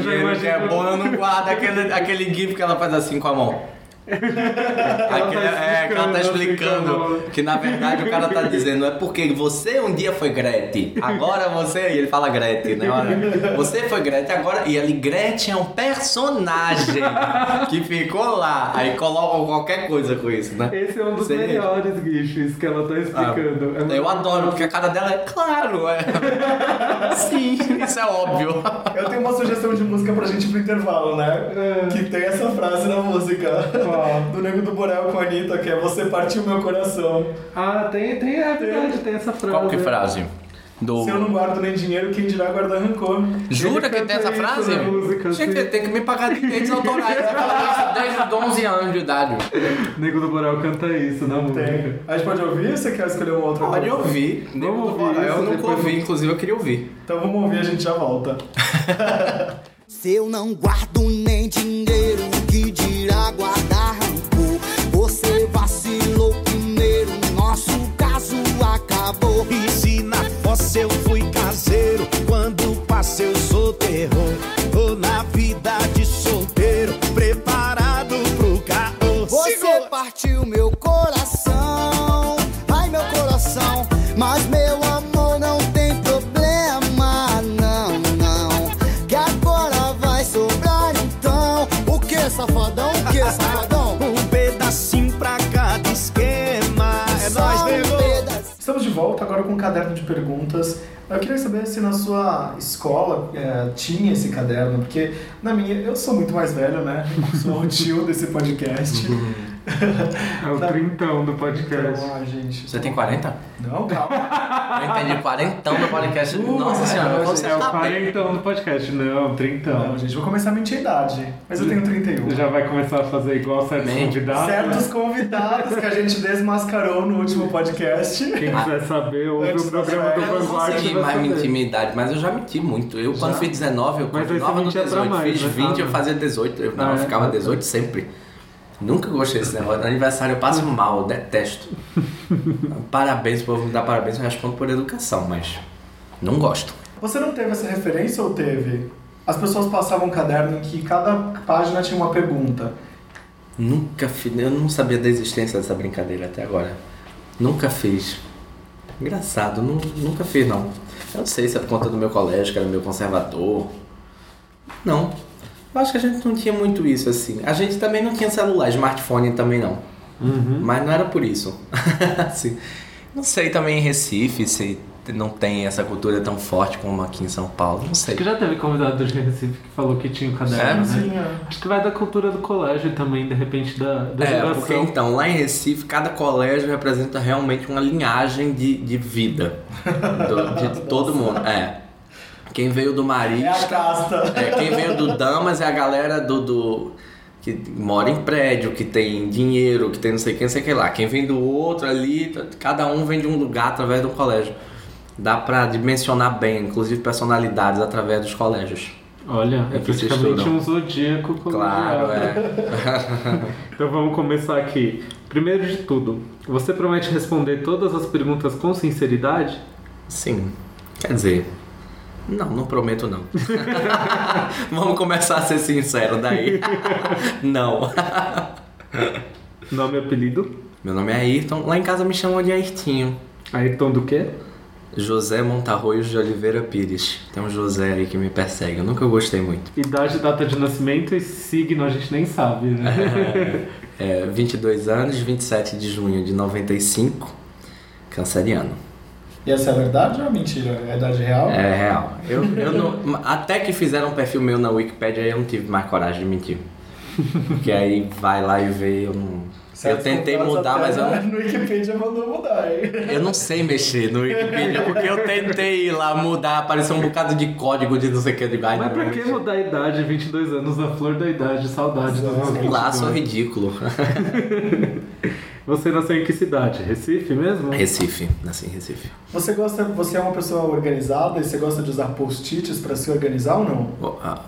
Dinheiro que é bom, eu não guardo aquele, aquele gif que ela faz assim com a mão. Aquele- é, que ela tá explicando que na verdade o cara tá dizendo é porque você um dia foi Gretchen, agora você, e ele fala Gretchen, né? Olha, Você foi Gretchen agora, e ali Gretchen é um personagem que ficou lá, aí colocam qualquer coisa com isso, né? Esse é um dos Sei. melhores GIFs que ela tá explicando. É Ah, eu adoro, porque a cara dela é claro, é. <laughs> Sim, isso é óbvio. Eu tenho uma sugestão de música pra gente pro intervalo, né? É. Que tem essa frase na música. Qual? Do Nego do Borel com a Anitta, que é Você partiu meu coração. Ah, tem, tem, é verdade, tem essa frase. Qual que é frase? Do... Se eu não guardo nem dinheiro, quem dirá guardar rancor. Jura Ele que tem essa frase? música, Gente, sim. tem que me pagar direitos autorais. Eu falo isso desde os 11 anos de idade. Nego do Borel canta isso na música. Tem. A gente pode ouvir ou você quer escolher uma outra Pode coisa? ouvir. Vamos ouvir Eu isso, nunca ouvi, inclusive eu queria ouvir. Então vamos ouvir, a gente já volta. <laughs> Se eu não guardo nem dinheiro, que dirá guardar rancor? Você vacilou primeiro, nosso caso acabou. E se na Nossa, eu fui caseiro quando passei o solteiro. Tô na vida de solteiro, preparado pro carro. Você partiu meu coração, caderno de perguntas. Eu queria saber se na sua escola é, tinha esse caderno, porque na minha, eu sou muito mais velho, né? Sou o tio desse podcast. É o trintão do podcast. Então, ah, gente. Você tem 40? Não, calma. Eu entendi, quarentão do podcast. Uh, Nossa senhora, é, você É o tá bem. quarentão do podcast. Não, trintão. Não, gente, vou começar a mentir a idade. Mas eu tenho 31. Já vai começar a fazer igual certos Mente. convidados. Certos convidados que a gente desmascarou no último podcast. Quem quiser saber, ouve o programa do férias, Eu não Vanguard. consegui vai mais mentir minha idade, mas eu já menti muito. Eu, quando Já? fiz 19, eu continuava no mentia pra 18. mais, fiz né? 20, eu Ah, fazia 18. Eu, não, Ah, eu é? ficava 18 sempre. Nunca gostei desse negócio. No aniversário eu passo mal, eu detesto. <laughs> parabéns, o povo me dá parabéns, eu respondo por educação, mas não gosto. Você não teve essa referência ou teve? As pessoas passavam um caderno em que cada página tinha uma pergunta. Nunca fiz, eu não sabia da existência dessa brincadeira até agora. Nunca fiz. Engraçado, nu- nunca fiz não. Eu não sei se é por conta do meu colégio, que era meu conservador. Não. Eu acho que a gente não tinha muito isso assim. A gente também não tinha celular, smartphone também não. Uhum. Mas não era por isso. <laughs> Assim, não sei também em Recife se não tem essa cultura tão forte como aqui em São Paulo. Não sei. Acho que já teve convidado de Recife que falou que tinha o caderno, Sério? né? Sim, é. Acho que vai da cultura do colégio também, de repente, da, da É, geração. porque então, lá em Recife, cada colégio representa realmente uma linhagem de, de vida <laughs> do- de todo mundo. É. Quem veio do É a Marista, casta. é, quem veio do Damas é a galera do, do- que mora em prédio, que tem dinheiro, que tem não sei quem, não sei o que lá. Quem vem do outro ali, cada um vem de um lugar através do colégio. Dá pra dimensionar bem, inclusive personalidades através dos colégios. Olha, é É praticamente um zodíaco colegial. Claro, é. <laughs> Então vamos começar aqui. Primeiro de tudo, você promete responder todas as perguntas com sinceridade? Sim. Quer dizer, não, não prometo não. <laughs> Vamos começar a ser sincero daí. <laughs> não. <laughs> Nome e apelido? Meu nome é Ayrton, lá em casa me chamam de Ayrtinho. Ayrton do quê? José Montarroios de Oliveira Pires. Tem um José aí que me persegue, eu nunca gostei muito. Idade, data de nascimento e signo a gente nem sabe, né? É, 22 anos, 27 de junho de 95, canceriano. E essa é a verdade ou é mentira? É a idade real? É real. Eu, eu não, até que fizeram um perfil meu na Wikipedia, eu não tive mais coragem de mentir. Porque aí vai lá e vê, eu não. Eu Certos tentei mudar, mas eu não, <laughs> No Wikipedia mandou mudar, hein? eu não sei mexer no Wikipedia, porque eu tentei ir lá mudar, apareceu um bocado de código de não sei o que. Eu ai, Mas não, pra que mudar a idade? 22 anos, a flor da idade, saudade meus Sei lá, 22. sou ridículo. <laughs> Você nasceu em que cidade? Recife mesmo? Recife, nasci em Recife. Você gosta, você é uma pessoa organizada e você gosta de usar post-its pra se organizar ou não? Oh, ah,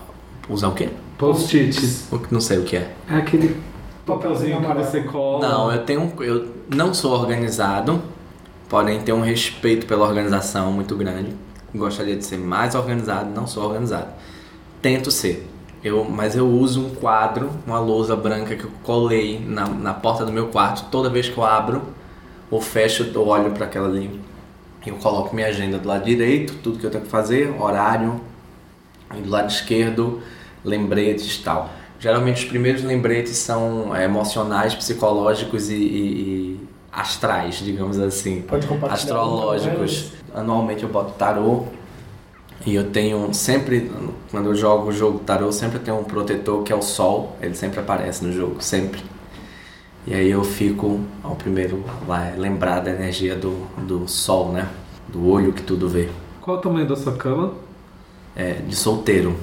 Usar o quê? Post-its. O que- Não sei o que é. É aquele Papelzinho que você cola. Não, eu tenho. Eu não sou organizado, porém tenho um respeito pela organização muito grande. Gostaria de ser mais organizado, não sou organizado. Tento ser. Eu, mas eu uso um quadro, uma lousa branca que eu colei na, na porta do meu quarto. Toda vez que eu abro ou fecho, eu olho para aquela ali. Eu coloco minha agenda do lado direito, tudo que eu tenho que fazer, horário, e do lado esquerdo, lembretes e tal. Geralmente os primeiros lembretes são é, emocionais, psicológicos e, e- e astrais, digamos assim. Pode compartilhar. Astrológicos. Anualmente eu boto tarô. E eu tenho sempre, quando eu jogo o jogo tarô, sempre tenho um protetor que é o sol. Ele sempre aparece no jogo, sempre. E aí eu fico, ao primeiro, lá, lembrar da energia do, do sol, né? Do olho que tudo vê. Qual o tamanho da sua cama? É, de solteiro.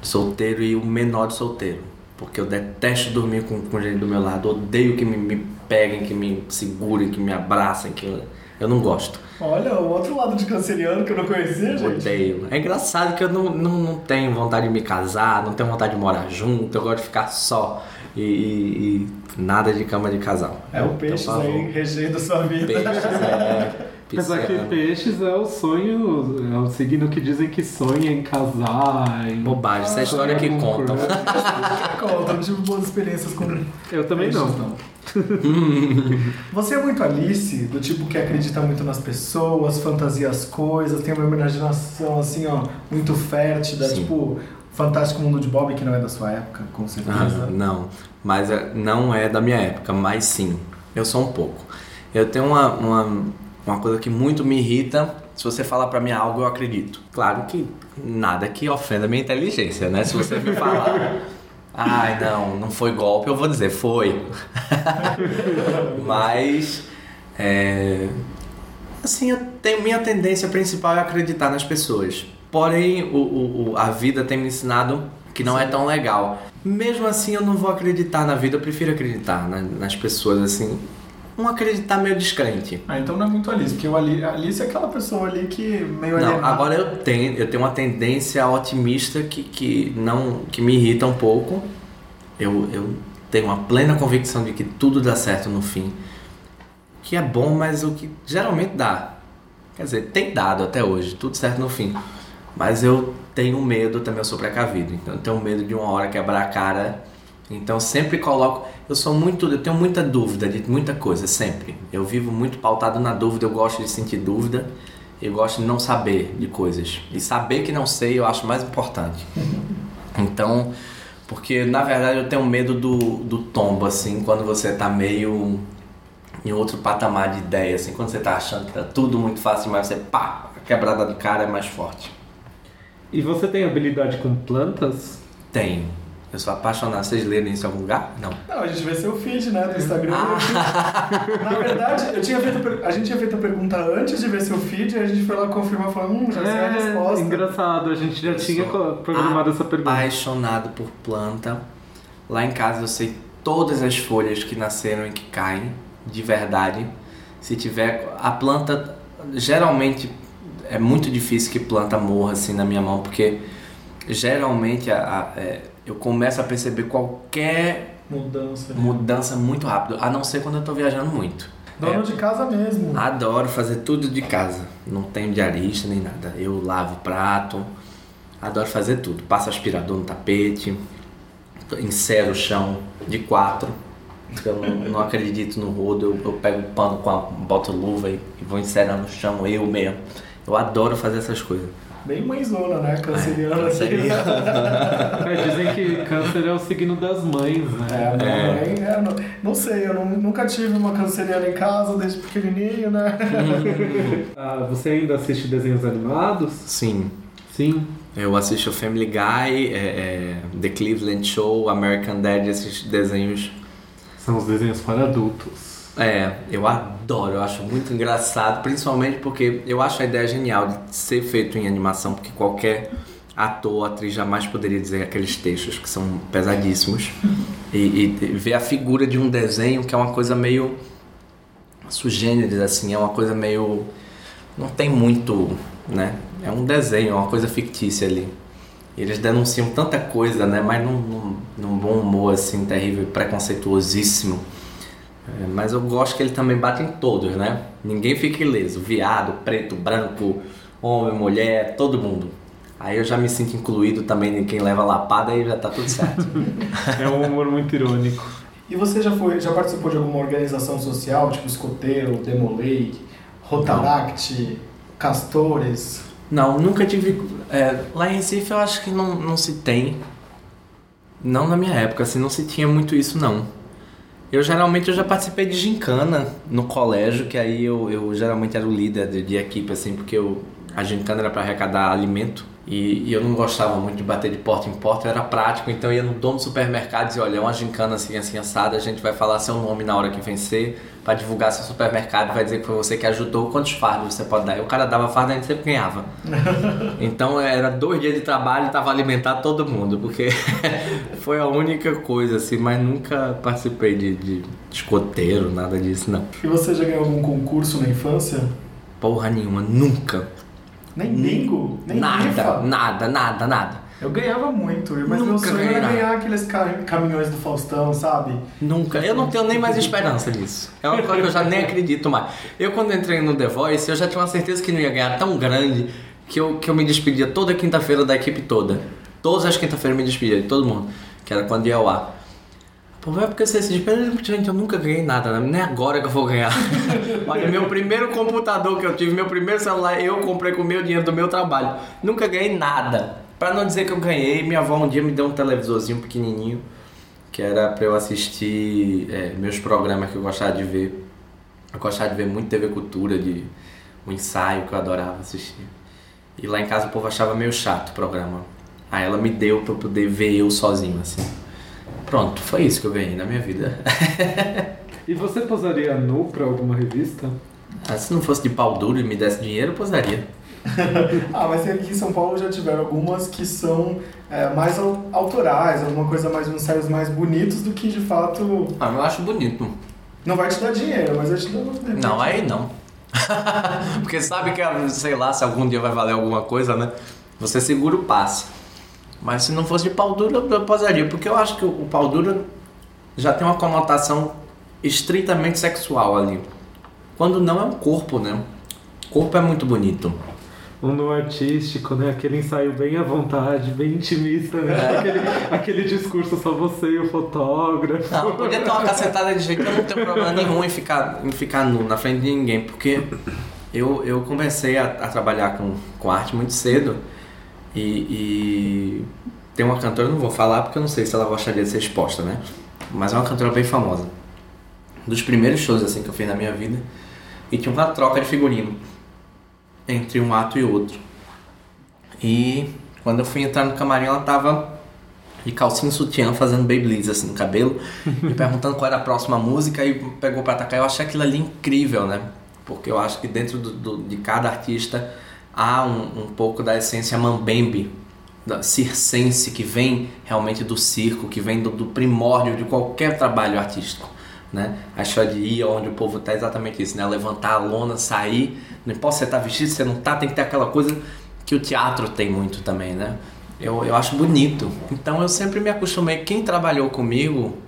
De solteiro e o menor de solteiro. Porque eu detesto dormir com, com gente do meu lado. Odeio que me, me peguem, que me segurem, que me abracem. Que eu, eu não gosto. Olha, o outro lado de canceriano que eu não conhecia, gente. Odeio. É engraçado que eu não, não, não tenho vontade de me casar, não tenho vontade de morar junto. Eu gosto de ficar só. E, e- e nada de cama de casal. É o Então, peixe favor. aí regendo sua vida. Peixes, é. <laughs> Apesar que peixes é o sonho, é o signo que dizem que sonha em casar. Em... Bobagem, essa é a história que contam. não <laughs> tive boas experiências com Eu também peixes, não. <laughs> Você é muito Alice, do tipo que acredita muito nas pessoas, fantasia as coisas, tem uma imaginação assim, ó, muito fértil, Sim. tipo Fantástico Mundo de Bob, que não é da sua época, com certeza. Ah, não, mas é- não é da minha época, mas sim, eu sou um pouco. Eu tenho uma, uma, uma coisa que muito me irrita. Se você falar pra mim algo, eu acredito. Claro que nada que ofenda a minha inteligência, né? Se você me falar, <laughs> ai não, não foi golpe, eu vou dizer, foi. <laughs> mas, é, assim, eu tenho, minha tendência principal é acreditar nas pessoas. Porém, o, o- o- a vida tem me ensinado que não é tão legal. Mesmo assim, eu não vou acreditar na vida, eu prefiro acreditar na- nas pessoas, assim. Não acreditar meio descrente. Ah, então não é muito Alice, porque o Ali, a Alice é aquela pessoa ali que meio Não, alienada. agora eu tenho, eu tenho uma tendência otimista que, que, não, que me irrita um pouco. Eu, eu tenho uma plena convicção de que tudo dá certo no fim. Que é bom, mas o que geralmente dá. Quer dizer, tem dado até hoje, tudo certo no fim. Mas eu tenho medo, também eu sou precavido. Então eu tenho medo de uma hora quebrar a cara. Então sempre coloco. Eu sou muito. Eu tenho muita dúvida de muita coisa, sempre. Eu vivo muito pautado na dúvida, eu gosto de sentir dúvida. Eu gosto de não saber de coisas. E saber que não sei eu acho mais importante. Então, porque na verdade eu tenho medo do, do tombo, assim, quando você tá meio em outro patamar de ideia, assim, quando você tá achando que tá tudo muito fácil, mas você pá, a quebrada de cara é mais forte. E você tem habilidade com plantas? Tenho. Eu sou apaixonado. Vocês leram isso em algum lugar? Não. Não, a gente vê seu feed, né, do Instagram. Ah. <laughs> Na verdade, eu tinha feito, a gente tinha feito a pergunta antes de ver seu feed, e a gente foi lá confirmar e falou, hum, já sei a resposta. É, engraçado, a gente já Eu tinha programado essa pergunta. Apaixonado por planta. Lá em casa eu sei todas as folhas que nasceram e que caem, de verdade. Se tiver. A planta. Geralmente é muito difícil que planta morra assim na minha mão, porque geralmente a- a- é, eu começo a perceber qualquer Mudança. mudança muito rápido, a não ser quando eu tô viajando muito. Dono É, de casa mesmo. Adoro fazer tudo de casa. Não tenho diarista nem nada. Eu lavo prato. Adoro fazer tudo. Passo aspirador no tapete. Encero o chão de quatro. Eu não, não acredito no rodo. Eu, eu pego o pano com a boto luva e, e vou encerando o chão eu mesmo. Eu adoro fazer essas coisas. Bem mãezona, né? Canceriana. aqui. Canceriana. <laughs> É, dizem que câncer é o signo das mães, É, né? minha mãe, é, não, não sei, eu não- nunca tive uma canceriana em casa desde pequenininho, né? <laughs> Ah, você ainda assiste desenhos animados? Sim. Sim. Eu assisto Family Guy, é, é, The Cleveland Show, American Dad, esses desenhos São os desenhos para adultos. É, eu adoro, eu acho muito engraçado, principalmente porque eu acho a ideia genial de ser feito em animação, porque qualquer ator ou atriz jamais poderia dizer aqueles textos que são pesadíssimos. <laughs> E, e ver a figura de um desenho que é uma coisa meio sugêneres, assim, é uma coisa meio. não tem muito, né? É um desenho, é uma coisa fictícia ali. E Eles denunciam tanta coisa, né? Mas num, num, num bom humor, assim, terrível, preconceituosíssimo. É, mas eu gosto que ele também bate em todos, né? Ninguém fica ileso. Viado, preto, branco, homem, mulher, todo mundo. Aí eu já me sinto incluído também em quem leva lapada e já tá tudo certo. <laughs> É um humor muito irônico. E você já foi, já participou de alguma organização social, tipo Escoteiro, Demolei, Rotaract, Castores? Não, nunca tive. é, lá em Recife eu acho que não, não se tem. Não na minha época, assim, não se tinha muito isso não. Eu geralmente eu já participei de gincana no colégio, que aí eu, eu geralmente era o líder de, de equipe, assim, porque eu, a gincana era para arrecadar alimento. E, e eu não gostava muito de bater de porta em porta, eu era prático, então eu ia no dono do supermercado e dizia, olha, é uma gincana assim, assim, assada, a gente vai falar seu nome na hora que vencer, para divulgar seu supermercado, vai dizer que foi você que ajudou, quantos fardos você pode dar? E o cara dava fardo e a gente sempre ganhava. <laughs> Então era dois dias de trabalho e tava alimentado todo mundo, porque <laughs> foi a única coisa, assim, mas nunca participei de, de escoteiro, nada disso, não. E você já ganhou algum concurso na infância? Porra nenhuma, nunca. Nem bingo? Nem nada, rifa? nada, nada, nada. Eu ganhava muito, mas meu Nunca sonho era ganhei ganhar aqueles ca- caminhões do Faustão, sabe? Nunca. Eu não tenho nem mais esperança nisso. É uma coisa que eu já nem acredito mais. Eu, quando entrei no The Voice, eu já tinha uma certeza que não ia ganhar tão grande que eu, que eu me despedia toda quinta-feira da equipe toda. Todas as quinta-feiras eu me despedia de todo mundo, que era quando ia ao ar. Pô, é porque você se despede, gente, eu nunca ganhei nada, né? nem agora que eu vou ganhar. <laughs> Olha, meu primeiro computador que eu tive, meu primeiro celular, eu comprei com o meu dinheiro do meu trabalho. Nunca ganhei nada. Pra não dizer que eu ganhei, minha avó um dia me deu um televisorzinho pequenininho que era pra eu assistir é, meus programas que eu gostava de ver. Eu gostava de ver muito TV Cultura, de um ensaio que eu adorava assistir. E lá em casa o povo achava meio chato o programa. Aí ela me deu pra eu poder ver eu sozinho, assim. Pronto, foi isso que eu ganhei na minha vida. <laughs> E você posaria nu pra alguma revista? Ah, Se não fosse de pau duro e me desse dinheiro, eu posaria. <laughs> Ah, mas aqui em São Paulo já tiveram algumas que são é, mais au- autorais, alguma coisa mais, uns ensaios mais bonitos do que de fato. Ah, eu acho bonito. Não vai te dar dinheiro, mas vai te repente, Não, aí não. <laughs> Porque sabe que, sei lá, se algum dia vai valer alguma coisa, né? Você segura o passe. Mas se não fosse de pau duro, eu posaria. Porque eu acho que o pau duro já tem uma conotação estritamente sexual ali. Quando não é um corpo, né? O corpo é muito bonito. Um no artístico, né? Aquele ensaio bem à vontade, bem intimista, né? Aquele, aquele discurso só você e o fotógrafo. Não, podia ter uma cacetada de jeito que eu não tenho problema nenhum em ficar, em ficar nu na frente de ninguém, porque eu, eu comecei a, a trabalhar com, com arte muito cedo e, e tem uma cantora, não vou falar porque eu não sei se ela gostaria de ser exposta, né? Mas é uma cantora bem famosa. Um dos primeiros shows assim que eu fiz na minha vida e tinha uma troca de figurino entre um ato e outro. E quando eu fui entrar no camarim, ela tava de calcinha sutiã fazendo Beyblades assim no cabelo <laughs> e perguntando qual era a próxima música e pegou pra atacar. Eu achei aquilo ali incrível, né? Porque eu acho que dentro do, do- de cada artista há um, um pouco da essência mambembe, da circense que vem realmente do circo, que vem do, do primórdio de qualquer trabalho artístico. Né? A ir onde o povo tá é exatamente isso, né? Levantar a lona, sair, não importa se você tá vestido, se você não tá, tem que ter aquela coisa que o teatro tem muito também, né? Eu, eu acho bonito. Então eu sempre me acostumei. Quem trabalhou comigo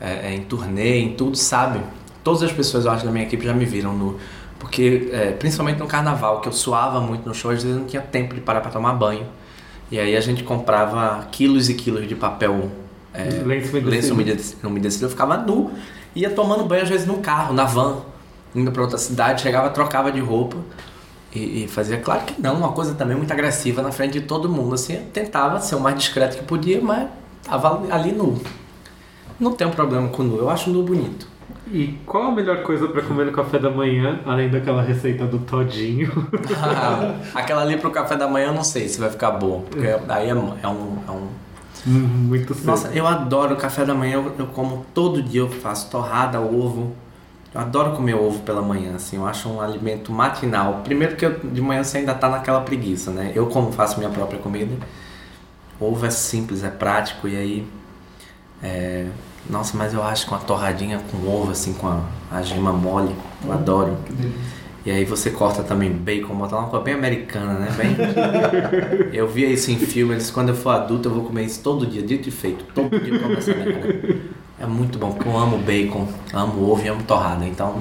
é, é, em turnê, em tudo, sabe? Todas as pessoas, eu acho, da minha equipe já me viram no. Porque, é, principalmente no carnaval, que eu suava muito no show, às vezes eu não tinha tempo de parar pra tomar banho. E aí a gente comprava quilos e quilos de papel. É, Lenço umedecido. lenço umedecido. Eu ficava nu. Ia tomando banho, às vezes, no carro, na van, indo pra outra cidade, chegava, trocava de roupa. E, e fazia, claro que não, uma coisa também muito agressiva na frente de todo mundo. Assim, tentava ser o mais discreto que podia, mas tava ali nu. Não tem um problema com nu, eu acho nu bonito. E qual a melhor coisa pra comer no café da manhã, além daquela receita do todinho? <laughs> Aquela ali pro café da manhã eu não sei se vai ficar boa, porque aí é, é um, é um Muito cedo. Nossa, eu adoro café da manhã, eu, eu como todo dia, eu faço torrada, ovo. Eu adoro comer ovo pela manhã, assim, eu acho um alimento matinal. Primeiro que eu, de manhã você ainda tá naquela preguiça, né? Eu como faço minha própria comida, ovo é simples, é prático e aí... é, Nossa, mas eu acho que uma torradinha com ovo, assim, com a, a gema mole, eu adoro. Que delícia. E aí você corta também bacon, bota uma coisa bem americana, né? Bem... eu via isso em filme, eles quando eu for adulto eu vou comer isso todo dia, dito e feito. Todo dia eu como essa merda. É muito bom, porque eu amo bacon, amo ovo e amo torrada, então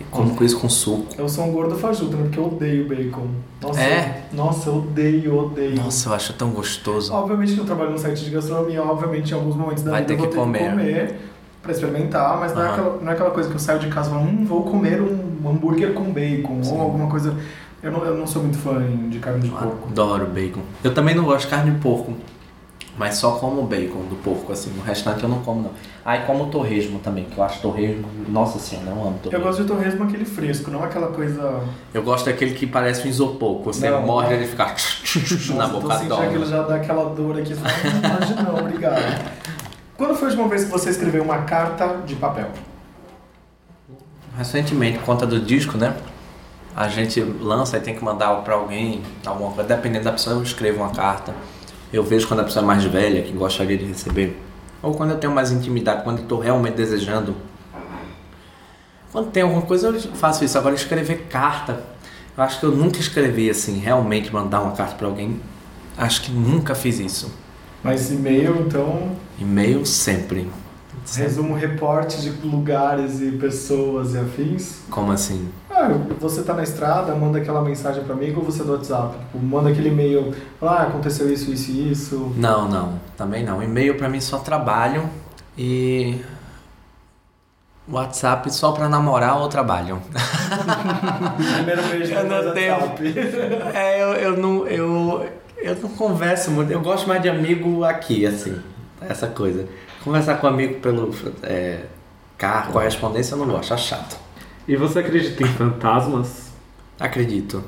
eu como com isso com suco. Eu sou um gordo fajuto, né? Porque eu odeio bacon. Nossa, É? eu- nossa, eu odeio, odeio. Nossa, eu acho tão gostoso. Obviamente que eu trabalho no site de gastronomia, obviamente em alguns momentos da Vai vida ter eu vou que ter comer. que comer pra experimentar, mas não, é Aham. aquela, não é aquela coisa que eu saio de casa e falo, hum, vou comer um hambúrguer com bacon Sim. ou alguma coisa. Eu não, eu não sou muito fã de carne de Eu porco. Adoro bacon. Eu também não gosto de carne de porco, mas só como bacon do porco, assim. O restante eu não como, não. Aí como torresmo também, que eu acho torresmo... Nossa senhora, eu amo Eu torresmo. gosto de torresmo aquele fresco, não aquela coisa. Eu gosto daquele que parece um isopor, você Não. morde ele fica <laughs> <laughs> na Nossa, boca sentindo aquilo já dá aquela dor aqui. Você "Hoje não, obrigado. <laughs> Quando foi a última vez que você escreveu uma carta de papel? Recentemente, por conta do disco, né? A gente lança e tem que mandar pra alguém, alguma coisa. Dependendo da pessoa, eu escrevo uma carta. Eu vejo quando a pessoa é mais velha, que gostaria de receber. Ou quando eu tenho mais intimidade, quando eu tô realmente desejando. Quando tem alguma coisa, eu faço isso. Agora, escrever carta. Eu acho que eu nunca escrevi assim, realmente mandar uma carta pra alguém. Acho que nunca fiz isso. Mas e-mail, então, E-mail sempre. resumo reporte de lugares e pessoas e afins. Como assim? Ah, você tá na estrada, manda aquela mensagem pra mim ou você do WhatsApp? Tipo, manda aquele e-mail, ah, aconteceu isso, isso e isso. Não, não, também não. E-mail pra mim só trabalho e WhatsApp só pra namorar ou trabalho. <laughs> Primeiro beijo Eu não tenho. <laughs> É, eu, eu não eu, eu não converso muito. Eu gosto mais de amigo aqui, assim, essa coisa. Conversar com amigo pelo é, carro, correspondência eu não gosto, acho chato. E você acredita em fantasmas? Acredito.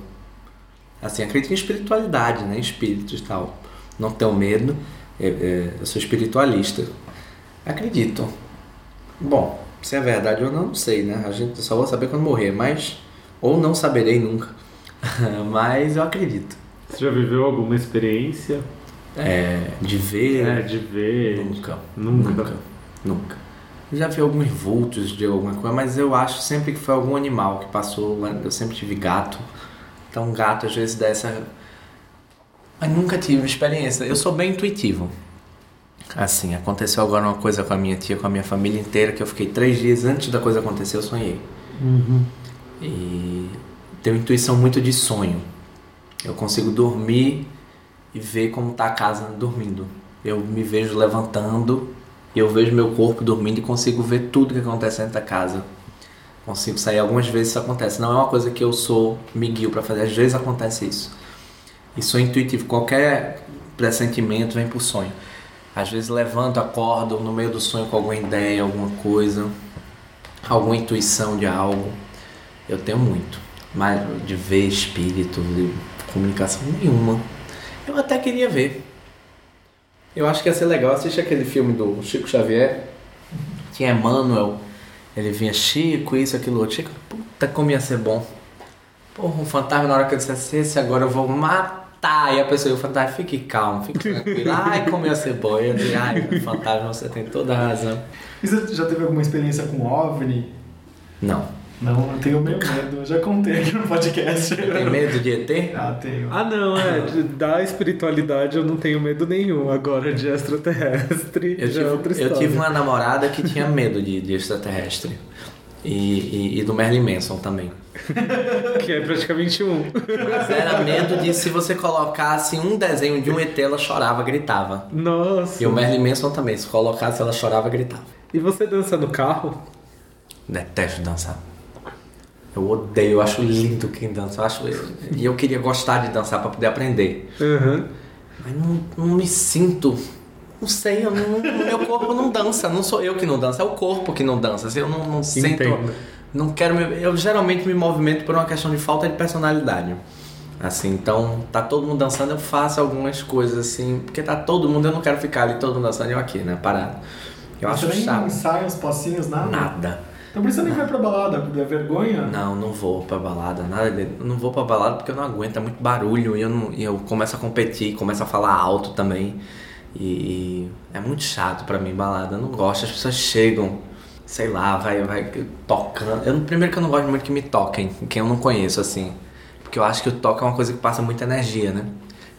Assim, acredito em espiritualidade, né? Espíritos e tal. Não tenho medo. É, é, eu sou espiritualista. Acredito. Bom, se é verdade ou não, não sei, né? A gente só vou saber quando morrer, mas. Ou não saberei nunca. <laughs> mas eu acredito. Você já viveu alguma experiência É, de ver. é, de ver? Nunca. Nunca. Nunca. Nunca. Já vi alguns vultos de alguma coisa, mas eu acho sempre que foi algum animal que passou. Eu sempre tive gato. Então, gato às vezes dá essa. Mas nunca tive experiência. Eu sou bem intuitivo. Assim, aconteceu agora uma coisa com a minha tia, com a minha família inteira, que eu fiquei três dias antes da coisa acontecer, eu sonhei. E tenho intuição muito de sonho. Eu consigo dormir e ver como tá a casa dormindo. Eu me vejo levantando e eu vejo meu corpo dormindo e consigo ver tudo que acontece dentro da casa. Consigo sair algumas vezes isso acontece. Não é uma coisa que eu sou miguel para fazer, às vezes acontece isso. E sou intuitivo, qualquer pressentimento vem por sonho. Às vezes levanto, acordo no meio do sonho com alguma ideia, alguma coisa, alguma intuição de algo. Eu tenho muito, mas de ver espírito, de comunicação nenhuma. Eu até queria ver. Eu acho que ia ser legal assistir aquele filme do Chico Xavier. Tinha Emmanuel. Ele vinha Chico, isso, aquilo outro. Chico, puta como ia ser bom. Porra, um fantasma na hora que eu dissesse esse agora eu vou matar. E a pessoa, o fantasma, fique calmo, fique tranquilo. Ai, como ia ser bom. Eu dizer, ai, fantasma, você tem toda a razão. E você já teve alguma experiência com OVNI? Não. Não, eu tenho meio medo. Eu já contei aqui no podcast. Tem medo de ET? Ah, tenho. Ah, não, é. de- Da espiritualidade eu não tenho medo nenhum. Agora de extraterrestre Eu já é outra tive, história. eu tive uma namorada que tinha medo de, de extraterrestre. E, e, e do Merlin Manson também. <laughs> Que é praticamente um. Mas era medo de se você colocasse um desenho de um ET, ela chorava, gritava. Nossa. E o Merlin Manson também, se colocasse, ela chorava, gritava. E você dança no carro? Detesto dançar. Eu odeio, eu acho lindo quem dança. Eu acho, e eu queria gostar de dançar para poder aprender. Aham. Mas não, não me sinto. Não sei, eu não, meu corpo não dança. Não sou eu que não dança, é o corpo que não dança. Assim, Eu não, não sinto. Entendo. Não quero me, Eu geralmente me movimento por uma questão de falta de personalidade. Assim, então tá todo mundo dançando, eu faço algumas coisas assim, porque tá todo mundo, eu não quero ficar ali todo mundo dançando e eu aqui, né? Parado. Eu Você acho nem chato. ensaia uns passinhos, nada? Nada. Então por isso você nem vai pra balada, é vergonha? Não, não vou pra balada, nada. Não vou pra balada porque eu não aguento, é muito barulho e eu, não... e eu começo a competir, começo a falar alto também. E, e é muito chato pra mim balada, eu não gosto, as pessoas chegam, sei lá, vai, vai tocando. Eu, primeiro que eu não gosto muito que me toquem, quem eu não conheço, assim. Porque eu acho que o toque é uma coisa que passa muita energia, né?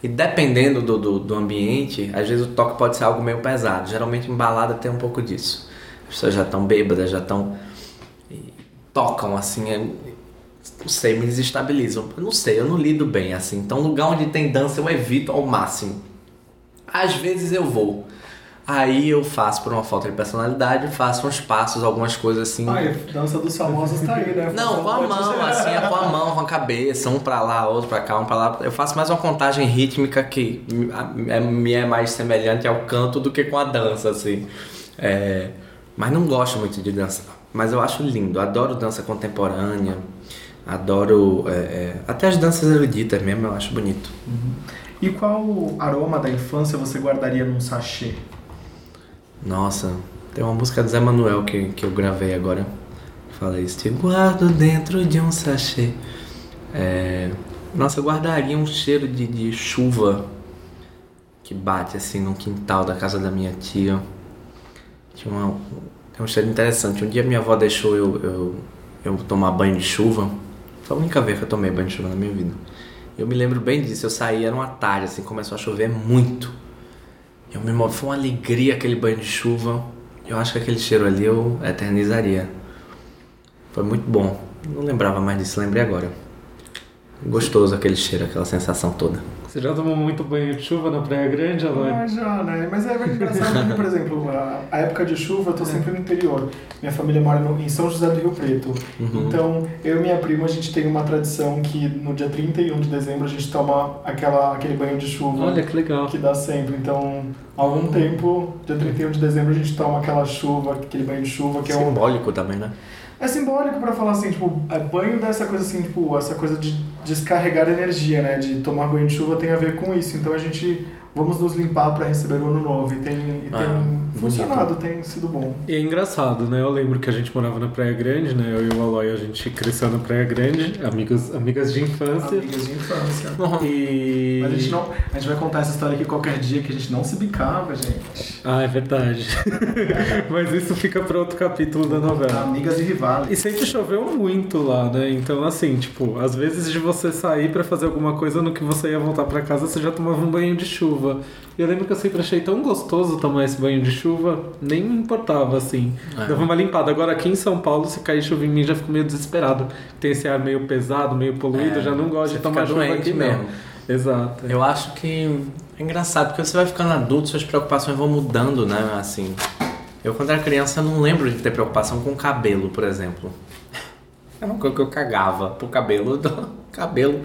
E dependendo do, do, do ambiente, às vezes o toque pode ser algo meio pesado. Geralmente em balada tem um pouco disso. As pessoas já estão bêbadas, já estão tocam assim, é- não sei, me desestabilizam. Eu não sei, eu não lido bem assim. Então, lugar onde tem dança eu evito ao máximo. Às vezes eu vou. Aí eu faço por uma falta de personalidade, faço uns passos, algumas coisas assim. Ai, dança dos famosos tá aí, né? Não, com a mão, assim, é com a mão, com a cabeça, um pra lá, outro pra cá, um pra lá. Eu faço mais uma contagem rítmica que me- é- me é mais semelhante ao canto do que com a dança, assim. É, mas não gosto muito de dançar. Mas eu acho lindo, adoro dança contemporânea, adoro é, é, até as danças eruditas mesmo, eu acho bonito. E qual aroma da infância você guardaria num sachê? Nossa, tem uma música do Zé Manuel que, que eu gravei agora. Fala isso. Te guardo dentro de um sachê. É, Nossa, eu guardaria um cheiro de, de chuva que bate assim no quintal da casa da minha tia. Tinha uma, tem um cheiro interessante. Um dia minha avó deixou eu, eu, eu tomar banho de chuva. Foi a única vez que eu tomei banho de chuva na minha vida. Eu me lembro bem disso, eu saí, era uma tarde, assim, começou a chover muito. Eu me foi uma alegria aquele banho de chuva. Eu acho que aquele cheiro ali eu eternizaria. Foi muito bom. Não lembrava mais disso, lembrei agora. Gostoso aquele cheiro, aquela sensação toda. Você já tomou muito banho de chuva na Praia Grande, Aloy? Ah, já, né? Mas é engraçado porque, por exemplo, a, a época de chuva eu tô sempre no interior. Minha família mora no- em São José do Rio Preto. Então, eu e minha prima, a gente tem uma tradição que no dia 31 de dezembro a gente toma aquela, aquele banho de chuva. Olha que legal. que dá sempre. Então, há algum tempo, dia 31 de dezembro, a gente toma aquela chuva, aquele banho de chuva, que é um. Simbólico também, né? É simbólico pra falar assim, tipo, é banho dessa coisa assim, tipo, essa coisa de descarregar energia, né? De tomar banho de chuva tem a ver com isso. Então a gente vamos nos limpar pra receber o ano novo. E tem, e Ah. Funcionado, tem sido bom. E é engraçado, né? Eu lembro que a gente morava na Praia Grande, né? Eu e o Aloy, a gente cresceu na Praia Grande, amigos, amigas de infância. Amigas de infância. <laughs> E... Mas a gente não. A gente vai contar essa história aqui qualquer dia que a gente não se bicava, gente. Ah, é verdade. <laughs> Mas isso fica para outro capítulo da novela. Amigas e rivais. E sempre choveu muito lá, né? Então, assim, tipo, às vezes de você sair pra fazer alguma coisa, no que você ia voltar pra casa, você já tomava um banho de chuva. E eu lembro que eu sempre achei tão gostoso tomar esse banho de chuva, nem me importava, assim. É. Dava uma limpada. Agora, aqui em São Paulo, se cair chuva em mim, já fico meio desesperado. Tem esse ar meio pesado, meio poluído, É, já não gosto de tomar chuva aqui mesmo. mesmo. Exato. Eu acho que é engraçado, porque você vai ficando adulto, suas preocupações vão mudando, né? Assim, eu quando era criança não lembro de ter preocupação com cabelo, por exemplo. Era uma coisa que eu cagava pro cabelo. <laughs> do- cabelo.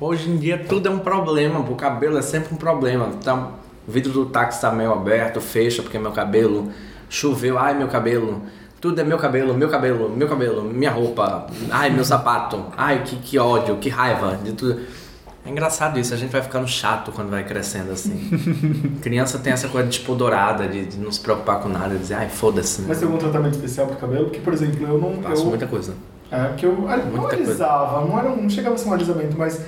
Hoje em dia tudo é um problema, pro cabelo é sempre um problema. Tá, o vidro do táxi tá meio aberto, fecha porque meu cabelo choveu, ai meu cabelo. Tudo é meu cabelo, meu cabelo, meu cabelo, minha roupa, ai meu sapato, ai que, que ódio, que raiva de tudo. É engraçado isso, a gente vai ficando chato quando vai crescendo assim. <laughs> Criança tem essa coisa despodorada, de, de não se preocupar com nada, de dizer, ai foda-se. Mas tem algum tratamento especial pro cabelo? Porque, por exemplo, eu não. Faço eu, muita coisa. É, porque eu não Muita coisa. alisava, não, era, não chegava a ser um alisamento, mas.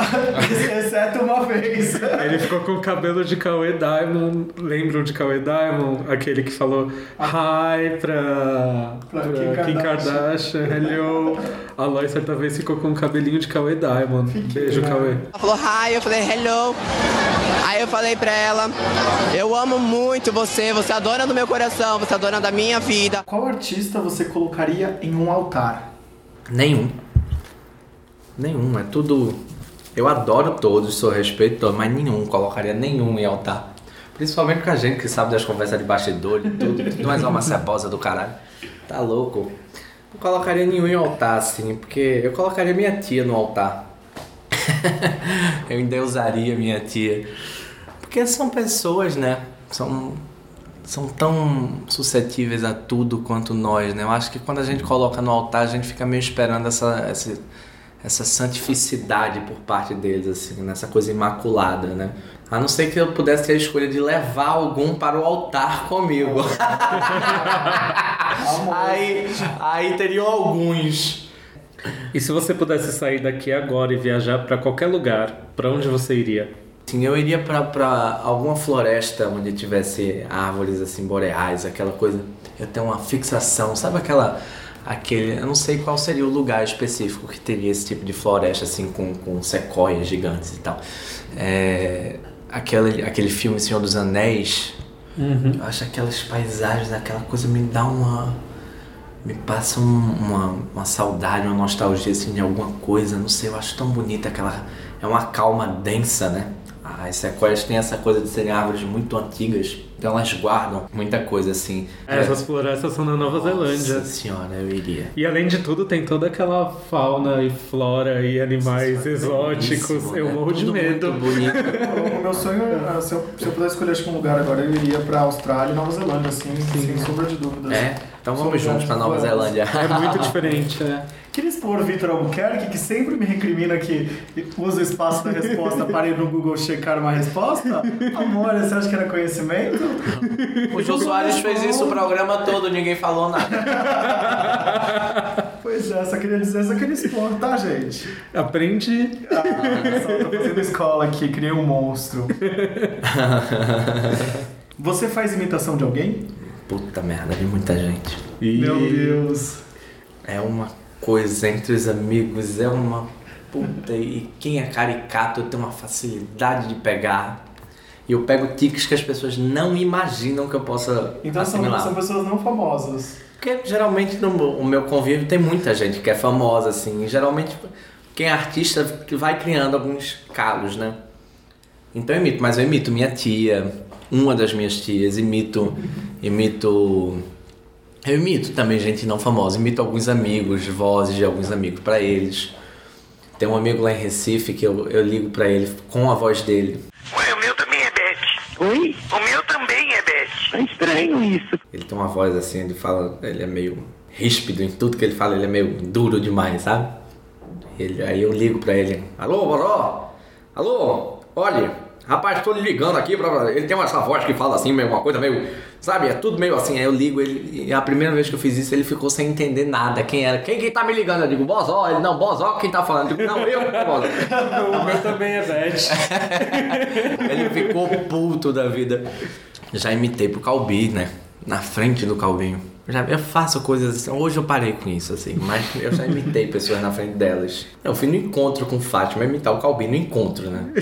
<laughs> Exceto uma vez. Ele ficou com o cabelo de Cauê Diamond. Lembram de Cauê Diamond? Aquele que falou hi pra, Pra pra Kim Kim Kardashian. Hello. A Loy certa vez ficou com o cabelinho de Cauê Diamond. Beijo, né? Cauê. Ela falou hi, eu falei hello. Aí eu falei pra ela, eu amo muito você, você é a dona do meu coração, você é a dona da minha vida. Qual artista você colocaria em um altar? Nenhum. Nenhum, é tudo. Eu adoro todos, sou respeito todos, mas nenhum, colocaria nenhum em altar. Principalmente com a gente que sabe das conversas de bastidor e tudo, tudo mais uma cebosa do caralho. Tá louco. Não colocaria nenhum em altar, assim, porque eu colocaria minha tia no altar. <laughs> eu endeusaria minha tia. Porque são pessoas, né? São são tão suscetíveis a tudo quanto nós, né? Eu acho que quando a gente coloca no altar, a gente fica meio esperando essa, essa, essa santificidade por parte deles, assim, nessa coisa imaculada, né? A não ser que eu pudesse ter a escolha de levar algum para o altar comigo. <laughs> aí, aí teriam alguns. E se você pudesse sair daqui agora e viajar pra qualquer lugar, pra onde você iria? Sim, eu iria pra alguma floresta onde tivesse árvores assim boreais, aquela coisa. Eu tenho uma fixação, sabe aquela. Aquele, eu não sei qual seria o lugar específico que teria esse tipo de floresta assim com, com sequoias gigantes e tal. É, aquele, aquele filme Senhor dos Anéis, eu acho aquelas paisagens, aquela coisa me dá uma. Me passa um- uma, uma saudade, uma nostalgia assim, de alguma coisa, não sei, eu acho tão bonita aquela. É uma calma densa, né? As sequoias têm essa coisa de serem árvores muito antigas, então elas guardam muita coisa assim. Essas florestas são na Nova Zelândia. Nossa senhora, eu iria. E além de tudo, tem toda aquela fauna e flora e animais exóticos. Belíssimo, Eu né? morro de medo. Muito bonito. O meu sonho, é, se eu, se eu pudesse escolher um lugar agora, eu iria pra Austrália e Nova Zelândia, assim, sem sombra de dúvidas. É, então vamos juntos pra Nova Zelândia. É muito diferente, <laughs> é. Queria expor Vitor Albuquerque, que sempre me recrimina que usa o espaço da resposta para ir no Google checar uma resposta. Amor, você acha que era conhecimento? O Jô Soares fez isso o programa todo, ninguém falou nada. Pois é, só queria dizer, só queria expor, tá, gente? Aprende. Ah, só tô fazendo escola aqui, criei um monstro. Você faz imitação de alguém? Puta merda, de muita gente. E... Meu Deus. É uma coisa entre os amigos, é uma Puta, e quem é caricato eu tenho uma facilidade de pegar. E eu pego tiques que as pessoas não imaginam que eu possa Então são, assimilar. são pessoas não famosas. Porque geralmente no meu- o meu convívio tem muita gente que é famosa, assim. E geralmente quem é artista vai criando alguns calos, né? Então eu imito, mas eu imito minha tia, uma das minhas tias, imito. imito. Eu imito também gente não famosa, imito alguns amigos, vozes de alguns amigos pra eles. Tem um amigo lá em Recife que eu, eu ligo pra ele com a voz dele. Ué, o meu também é Beth. Oi? O meu também é Beth. É estranho isso. Ele tem uma voz assim, ele fala, ele é meio ríspido em tudo que ele fala, ele é meio duro demais, sabe? Ele, aí eu ligo pra ele, alô, Boró? Alô? Olha, rapaz, tô lhe ligando aqui pra. Ele tem essa voz que fala assim, meio, uma coisa meio. Sabe, é tudo meio assim. Aí eu ligo ele, e a primeira vez que eu fiz isso, ele ficou sem entender nada. Quem era? Quem que tá me ligando? Eu digo, Bozó. Ele, não, Bozó, quem tá falando? Eu digo, não, eu, Bozó. <laughs> O meu também é Beth. <laughs> Ele ficou puto da vida. Já imitei pro Calbi, né? Na frente do Calbinho. Já, eu faço coisas assim. Hoje eu parei com isso, assim. Mas eu já imitei pessoas na frente delas. Eu fui no encontro com Fátima imitar o Calbi no encontro, né?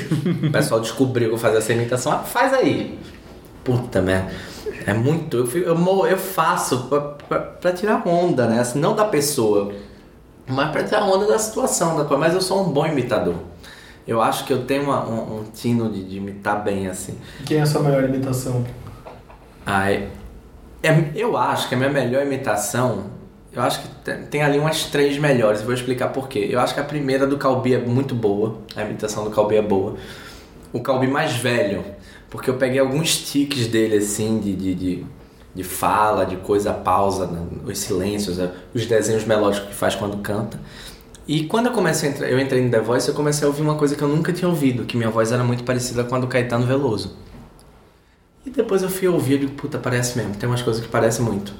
O pessoal descobriu que eu fazia essa imitação. Ah, faz aí. Puta merda. É muito. Eu, eu, eu faço pra, pra, pra tirar onda, né? Assim, não da pessoa, mas pra tirar onda da situação, da coisa. Mas eu sou um bom imitador. Eu acho que eu tenho uma- um, um tino de, de imitar bem, assim. Quem é a sua melhor imitação? Ai, é- eu acho que a minha melhor imitação, eu acho que tem, tem ali umas três melhores, vou explicar por quê. Eu acho que a primeira do Calbi é muito boa, a imitação do Calbi é boa. O Calbi mais velho, porque eu peguei alguns tiques dele assim, de, de, de, de fala, de coisa, pausa, né, os silêncios, eh, os desenhos melódicos que faz quando canta. E quando eu comecei entrar, eu entrei no The Voice, eu comecei a ouvir uma coisa que eu nunca tinha ouvido, que minha voz era muito parecida com a do Caetano Veloso. E depois eu fui ouvir e digo, puta, parece mesmo, tem umas coisas que parecem muito.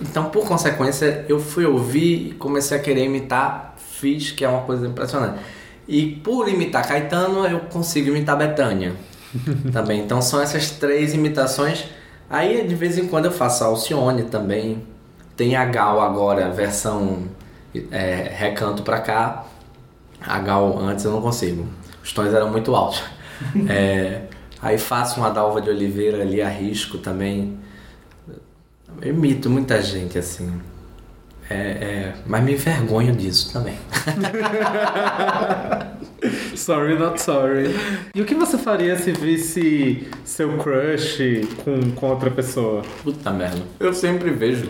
Então, por consequência, eu fui ouvir e comecei a querer imitar, fiz, que é uma coisa impressionante. E por imitar Caetano, eu consigo imitar Betânia <laughs> também. Então são essas três imitações. Aí de vez em quando eu faço a Alcione também. Tem a Gal agora, versão é, recanto pra cá. A Gal antes eu não consigo. Os tons eram muito altos. <laughs> É, aí faço uma Dalva de Oliveira ali, arrisco também. Eu imito muita gente assim. É, é, mas me envergonho disso também. <laughs> Sorry, not sorry. E o que você faria se visse seu crush com, com outra pessoa? Puta merda. Eu sempre vejo.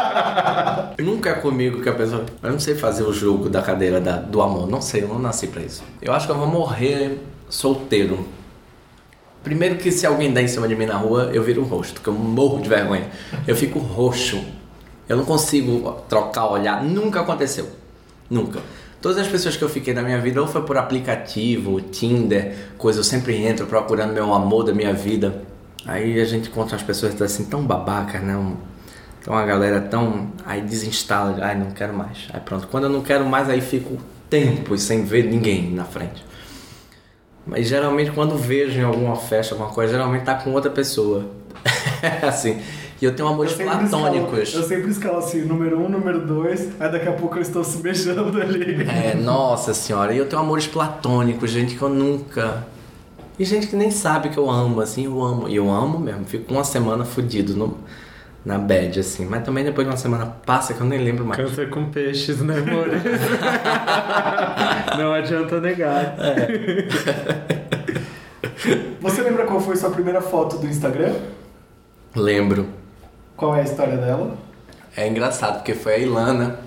<laughs> Nunca é comigo que a pessoa. Eu não sei fazer o jogo da cadeira da- do amor. Não sei, eu não nasci pra isso. Eu acho que eu vou morrer solteiro. Primeiro que se alguém der em cima de mim na rua, eu viro o rosto, porque eu morro de vergonha. Eu fico roxo. Eu não consigo trocar olhar. Nunca aconteceu. Nunca. Todas as pessoas que eu fiquei na minha vida, ou foi por aplicativo, Tinder, coisa, eu sempre entro procurando meu amor da minha vida. Aí a gente encontra umas pessoas assim tão babacas, né? Então a galera tão. Aí desinstala, ai não quero mais. Aí pronto. Quando eu não quero mais, aí fico tempos sem ver ninguém na frente. Mas geralmente quando vejo em alguma festa, alguma coisa, geralmente tá com outra pessoa. <laughs> assim. E eu tenho amores Eu sempre escalo- platônicos. eu sempre escalo assim, número um, número dois, aí daqui a pouco eu estou <laughs> se beijando ali. É, nossa senhora, e eu tenho amores platônicos, gente que eu nunca. E gente que nem sabe que eu amo, assim, eu amo. E eu amo mesmo, fico uma semana fudido no, na bad, assim. Mas também depois de uma semana passa que eu nem lembro mais. Câncer com peixes, né, amor? <laughs> Não adianta negar. Você lembra qual foi sua primeira foto do Instagram? Lembro. Qual é a história dela? É engraçado, porque foi a Ilana.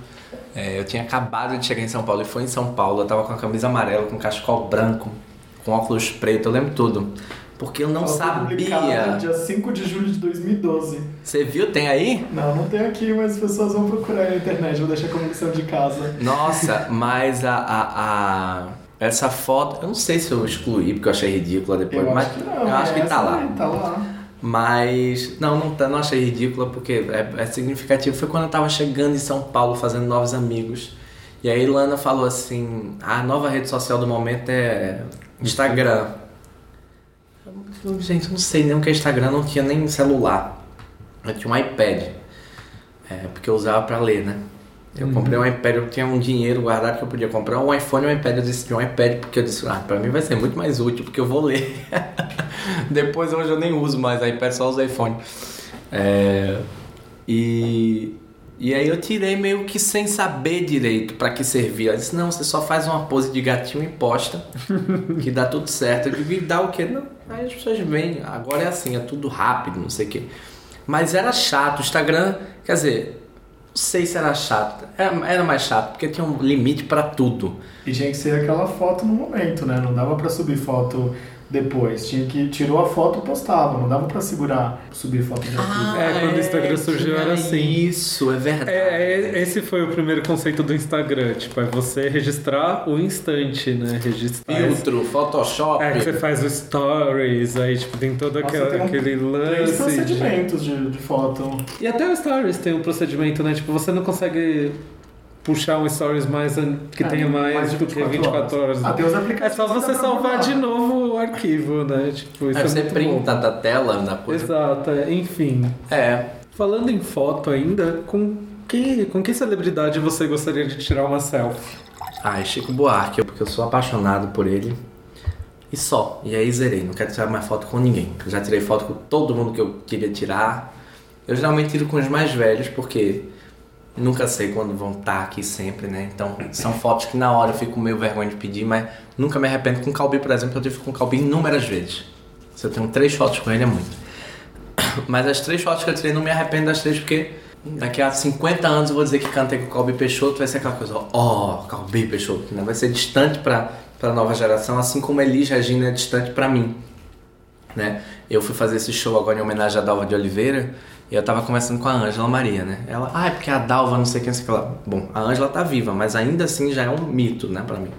É, eu tinha acabado de chegar em São Paulo e foi em São Paulo. Eu tava com a camisa amarela, com cachecol branco, com óculos preto, eu lembro tudo. Porque eu não Ela sabia. Dia 5 de julho de 2012. Você viu? Tem aí? Não, não tem aqui, mas as pessoas vão procurar na internet. Vou deixar como lição de casa. Nossa, <laughs> mas a, a, a- essa foto, eu não sei se eu excluí porque eu achei ridícula depois, Eu mas acho que não. eu acho que é tá essa lá. aí, Tá lá. Mas não, não, não achei ridícula porque é, é significativo. Foi quando eu tava chegando em São Paulo fazendo novos amigos. E aí Ilana falou assim: a nova rede social do momento é Instagram. Eu, Gente, não sei nem o que é Instagram, não tinha nem celular. Eu tinha um iPad. É, porque eu usava pra ler, né? Eu comprei um iPad, eu tinha um dinheiro guardado que eu podia comprar um iPhone e um iPad. Eu decidi um iPad porque eu disse, ah, pra mim vai ser muito mais útil, porque eu vou ler. <laughs> Depois hoje eu nem uso mais iPad, só uso iPhone. É, e, e aí eu tirei meio que sem saber direito pra que servia. Eu disse, não, você só faz uma pose de gatinho e posta, <laughs> que dá tudo certo. Eu digo, e dá o quê? Não, aí as pessoas vêm, agora é assim, é tudo rápido, não sei o quê. Mas era chato, o Instagram, quer dizer, sei se era chato. Era, mais chato, porque tinha um limite pra tudo. E tinha que ser aquela foto no momento, né? Não dava pra subir foto depois. Tinha que tirou a foto postava. Não dava pra segurar, subir foto de arquivo. É, quando o Instagram surgiu era assim. Isso, é verdade. É, é, esse foi o primeiro conceito do Instagram, tipo, é você registrar o instante, né? Registrar. Filtro, Photoshop. É, que você faz o stories, aí tipo, tem todo Nossa, aquele, tem um- aquele lance. de- procedimentos de, de foto. E até o stories tem um procedimento, né? Tipo, você não consegue puxar um stories mais que É, tenha mais, mais do que 24 horas. Ah, tem os É só você pra salvar de novo o arquivo, né? Tipo, isso Aí é você muito printa bom. da tela da coisa. Exato, é. enfim. É. Falando em foto ainda, com que, com que celebridade você gostaria de tirar uma selfie? Ah, é Chico Buarque, porque eu sou apaixonado por ele. E só. E aí zerei, não quero tirar mais foto com ninguém. Eu já tirei foto com todo mundo que eu queria tirar. Eu geralmente tiro com os mais velhos, porque nunca sei quando vão estar aqui sempre, né? Então, são fotos que na hora eu fico meio vergonha de pedir, mas nunca me arrependo. Com o Calbi, por exemplo, eu tive com o Calbi inúmeras vezes. Se eu tenho três fotos com ele, é muito. <coughs> Mas as três fotos que eu tirei, não me arrependo das três, porque daqui a 50 anos eu vou dizer que cantei com o Calbi Peixoto, vai ser aquela coisa, ó, oh, Calbi Peixoto, né? vai ser distante para a nova geração, assim como Elis Regina é distante para mim. Né? Eu fui fazer esse show agora em homenagem à Dalva de Oliveira e eu tava conversando com a Ângela Maria, né? Ela, ah, é porque a Dalva não sei quem, não sei o que lá. Bom, a Ângela tá viva, mas ainda assim já é um mito, né, pra mim.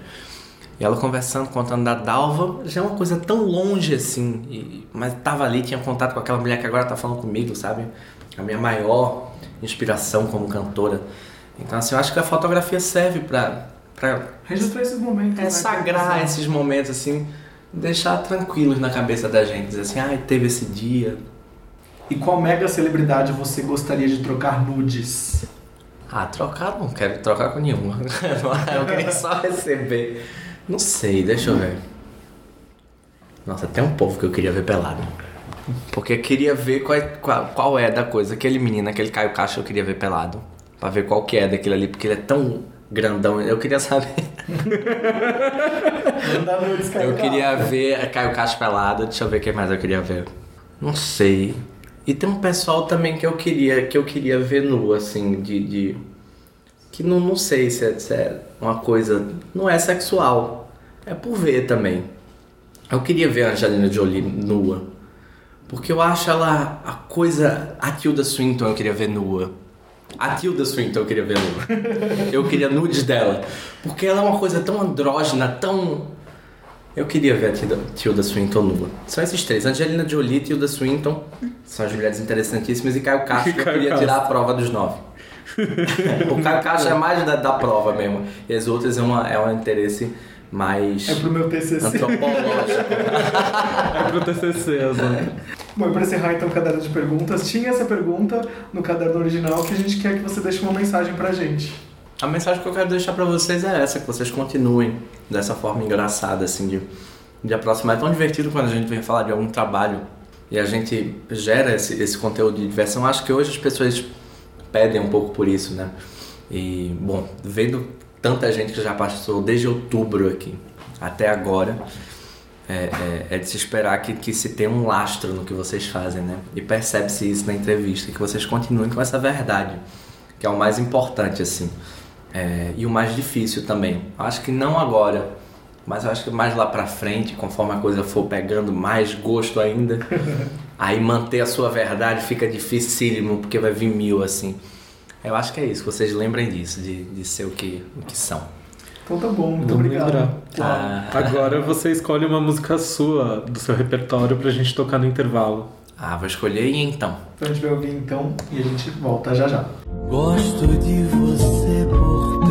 E ela conversando, contando da Dalva, já é uma coisa tão longe assim. e- mas tava ali, tinha contato com aquela mulher que agora tá falando comigo, sabe? A minha maior inspiração como cantora. Então, assim, eu acho que a fotografia serve pra, pra Registrar esses momentos. é né, sagrar esses momentos, assim, deixar tranquilos na cabeça da gente. Dizer assim, ai, teve esse dia. E qual mega celebridade você gostaria de trocar nudes? Ah, trocar não quero trocar com nenhuma. <laughs> eu queria <laughs> só receber. Não sei, deixa eu ver. Nossa, tem um povo que eu queria ver pelado. Porque eu queria ver qual, é- qual, qual é da coisa. Aquele menino, aquele Caio Caixa, eu queria ver pelado. Pra ver qual que é daquele ali, porque ele é tão grandão. Eu queria saber. <laughs> Eu queria ver Caio Caixa pelado. Deixa eu ver o que mais eu queria ver. Não sei. E tem um pessoal também que eu queria que eu queria ver nu, assim, de. de- que não, não sei se é, se é uma coisa. Não é sexual. É por ver também. Eu queria ver a Angelina Jolie nua. Porque eu acho ela a coisa. A Tilda Swinton eu queria ver nua. A Tilda Swinton eu queria ver nua. <laughs> Eu queria nudes dela. Porque ela é uma coisa tão andrógena, tão. Eu queria ver a Tilda, Swinton nua. São esses três: Angelina Jolie, Tilda Swinton. São as mulheres interessantíssimas. E Caio <laughs> Castro, eu queria Castro. tirar a prova dos nove. <laughs> o Caio Castro é mais da, da prova mesmo. E as outras é, uma, é um interesse mais É pro meu TCC. antropológico. <laughs> É pro TCC, exato. Bom, e pra encerrar então o caderno de perguntas, tinha essa pergunta no caderno original que a gente quer que você deixe uma mensagem pra gente. A mensagem que eu quero deixar pra vocês é essa, que vocês continuem dessa forma engraçada, assim, de, de aproximar. É tão divertido quando a gente vem falar de algum trabalho e a gente gera esse, esse conteúdo de diversão. Acho que hoje as pessoas pedem um pouco por isso, né? E, bom, vendo tanta gente que já passou desde outubro aqui até agora, é, é- é de se esperar que, que se tenha um lastro no que vocês fazem, né? E percebe-se isso na entrevista, que vocês continuem com essa verdade, que é o mais importante, assim. É, e o mais difícil também. Acho que não agora, mas eu acho que mais lá pra frente, conforme a coisa for pegando mais gosto ainda, <laughs> aí manter a sua verdade fica dificílimo, porque vai vir mil, assim. Eu acho que é isso, vocês lembrem disso, de, de ser o que, o que são. Então tá bom, muito Vamos obrigado. lembrar. Ah, Agora você escolhe uma música sua, do seu repertório, pra gente tocar no intervalo. Ah, vou escolher e então. Então a gente vai ouvir então e a gente volta já já. Gosto de você por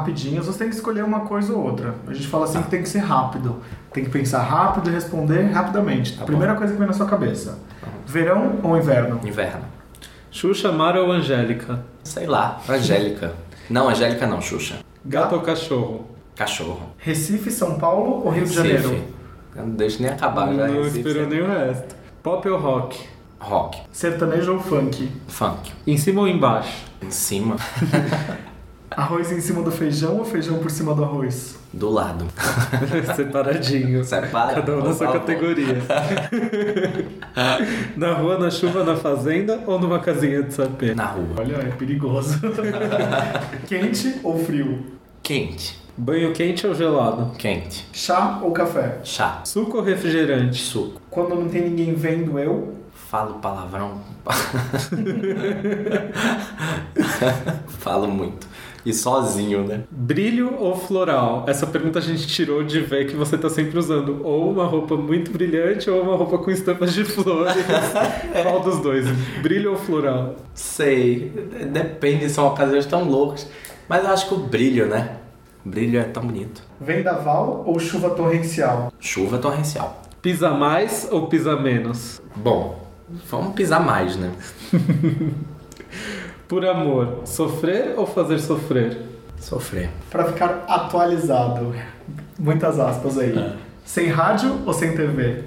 rapidinhos. Você tem que escolher uma coisa ou outra. A gente fala assim que tem que ser rápido. Tem que pensar rápido e responder rapidamente. Tá a primeira coisa que vem na sua cabeça. Verão ou inverno? Inverno. Xuxa, Mara ou Angélica? Sei lá, Angélica. Não, Angélica não, Xuxa. Gato ou cachorro? Cachorro. Recife, São Paulo ou Rio de. Janeiro? Eu não deixo nem acabar já. Não esperou nem o resto. Pop ou rock? Rock. Sertanejo ou funk? Funk. Em cima ou embaixo? Em cima. <laughs> Arroz em cima do feijão ou feijão por cima do arroz? Do lado. <laughs> Separadinho. Separa. Cada um na sua categoria. <laughs> na rua, na chuva, na fazenda ou numa casinha de sapê? Na rua. Olha, é perigoso. <laughs> Quente ou frio? Quente. Banho quente ou gelado? Quente. Chá ou café? Chá. Suco ou refrigerante? Suco. Quando não tem ninguém vendo eu? Falo palavrão. Falo muito. E sozinho, né? Brilho ou floral? Essa pergunta a gente tirou de ver que você tá sempre usando ou uma roupa muito brilhante ou uma roupa com estampas de flores. <laughs> Qual dos dois? Brilho ou floral? Sei. Depende, são ocasiões tão loucas. Mas eu acho que o brilho, né? O brilho é tão bonito. Vendaval ou chuva torrencial? Chuva torrencial. Pisa mais ou pisa menos? Bom, vamos pisar mais, né? <laughs> Por amor, sofrer ou fazer sofrer? Sofrer. Pra ficar atualizado. Muitas aspas aí. Sem rádio ou sem TV?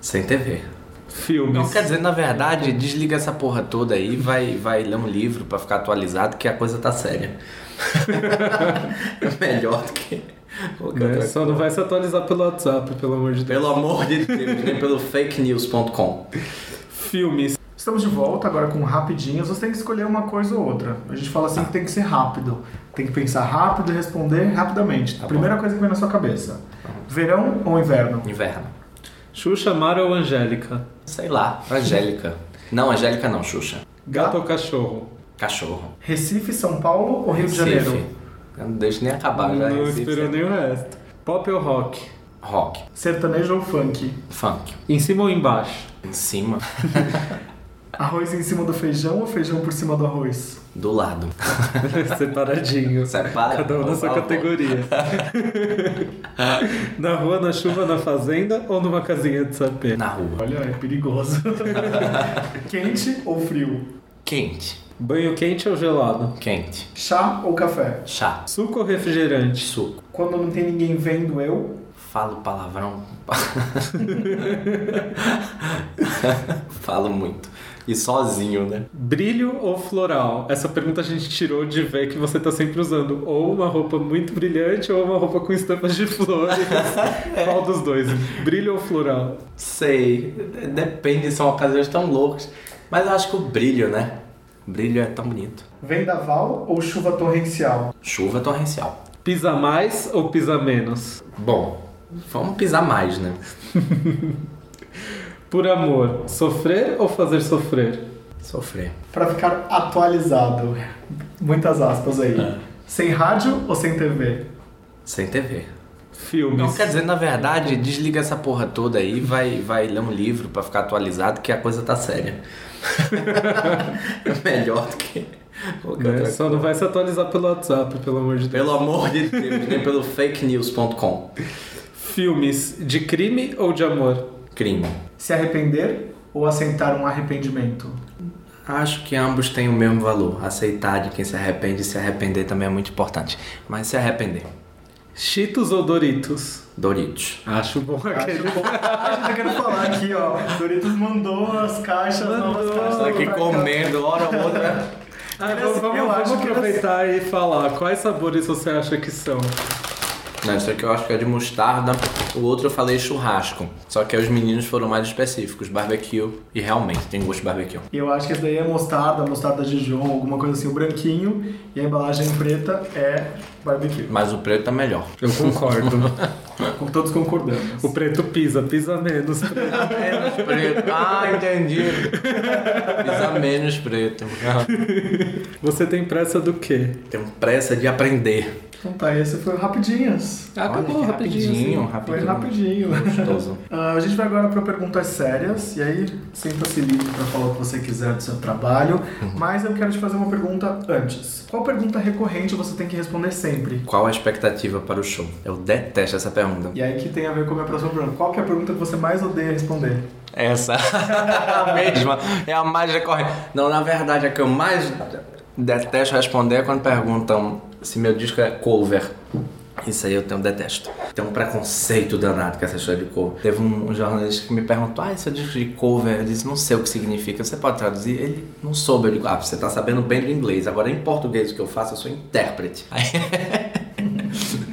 Sem TV. Filmes. Não, quer dizer, na verdade, desliga essa porra toda aí, vai, vai ler um livro pra ficar atualizado, que a coisa tá séria. é <laughs> melhor do que Né? Só não vai se atualizar pelo WhatsApp, pelo amor de Deus. Pelo amor de Deus, nem pelo fakenews.com. Filmes. Estamos de volta agora com rapidinhos. Você tem que escolher uma coisa ou outra. A gente fala assim que tem que ser rápido. Tem que pensar rápido e responder rapidamente. a primeira coisa que vem na sua cabeça. Verão ou inverno? Inverno. Xuxa, Mara ou Angélica? Sei lá, Angélica. Não, Angélica não, Xuxa. Gato ou cachorro? Cachorro. Recife, São Paulo ou Rio de Recife. Janeiro? Eu não deixo nem acabar já. Não Recife. esperou nem o resto. Pop ou rock? Rock. Sertanejo ou funk? Funk. Em cima ou embaixo? Em cima. <laughs> Arroz em cima do feijão ou feijão por cima do arroz? Do lado. <laughs> Separadinho. Separa. Cada um na sua categoria. <laughs> na rua, na chuva, na fazenda ou numa casinha de sapê? Na rua. Olha, é perigoso. <laughs> Quente ou frio? Quente. Banho quente ou gelado? Quente. Chá ou café? Chá. Suco ou refrigerante? Suco. Quando não tem ninguém vendo eu? Falo palavrão. Falo muito. E sozinho, né? Brilho ou floral? Essa pergunta a gente tirou de ver que você tá sempre usando ou uma roupa muito brilhante ou uma roupa com estampas de flores. <laughs> Qual dos dois? Brilho ou floral? Sei. Depende, são ocasiões tão loucas. Mas eu acho que o brilho, né? O brilho é tão bonito. Vendaval ou chuva torrencial? Chuva torrencial. Pisa mais ou pisa menos? Bom, vamos pisar mais, né? <laughs> Por amor, sofrer ou fazer sofrer? Sofrer. Pra ficar atualizado. Muitas aspas aí. Sem rádio ou sem TV? Sem TV. Filmes. Não, quer dizer, na verdade, desliga essa porra toda aí, vai, vai ler um livro pra ficar atualizado, que a coisa tá séria. é <laughs> melhor do que Né? Só coisa. não vai se atualizar pelo WhatsApp, pelo amor de Deus. Pelo amor de Deus, nem pelo fakenews.com. Filmes de crime ou de amor? Crime. Se arrepender ou aceitar um arrependimento? Acho que ambos têm o mesmo valor. Aceitar de quem se arrepende e se arrepender também é muito importante. Mas se arrepender. Cheetos ou Doritos? Doritos. Acho bom aquele. Acho bom. Ah, eu quero falar aqui, ó. Doritos mandou as caixas, novas Mandou. caixas. Tá aqui comendo, hora ou outra. Ah, vamos, vamos, vamos que aproveitar e falar. Quais sabores você acha que são? Não, isso aqui eu acho que é de mostarda. O outro eu falei churrasco. Só que aí os meninos foram mais específicos. Barbecue. E realmente tem gosto de barbecue. E eu acho que esse daí é mostarda, mostarda Dijon, alguma coisa assim, o branquinho. E a embalagem preta é barbecue. Mas o preto tá melhor. Eu concordo. Com todos concordamos. o preto pisa, pisa menos. <laughs> Menos preto. Ah, entendi. Pisa menos preto. Você tem pressa do quê? Tenho pressa de aprender. Então tá, esse foi o Rapidinhas. Acabou Olha, Foi rapidinho, rapidinho. rapidinho. Gostoso. <laughs> Ah, a gente vai agora para perguntas sérias, e aí sinta-se livre para falar o que você quiser do seu trabalho, Uhum. mas eu quero te fazer uma pergunta antes. Qual pergunta recorrente você tem que responder sempre? Qual a expectativa para o show? Eu detesto essa pergunta. E aí que tem a ver com a minha próxima pergunta. Qual que é a pergunta que você mais odeia responder? Essa <laughs> a mesma é a mais recorrente. Não, na verdade, a que eu mais detesto responder é quando perguntam se meu disco é cover. Isso aí eu tenho detesto. Tem um preconceito danado com essa história de cover. Teve um jornalista que me perguntou: Ah, esse é disco de cover? Eu disse: Não sei o que significa. Você pode traduzir? Ele não soube. Eu digo: Ah, você tá sabendo bem do inglês. Agora, em português, o que eu faço, eu sou intérprete. <laughs>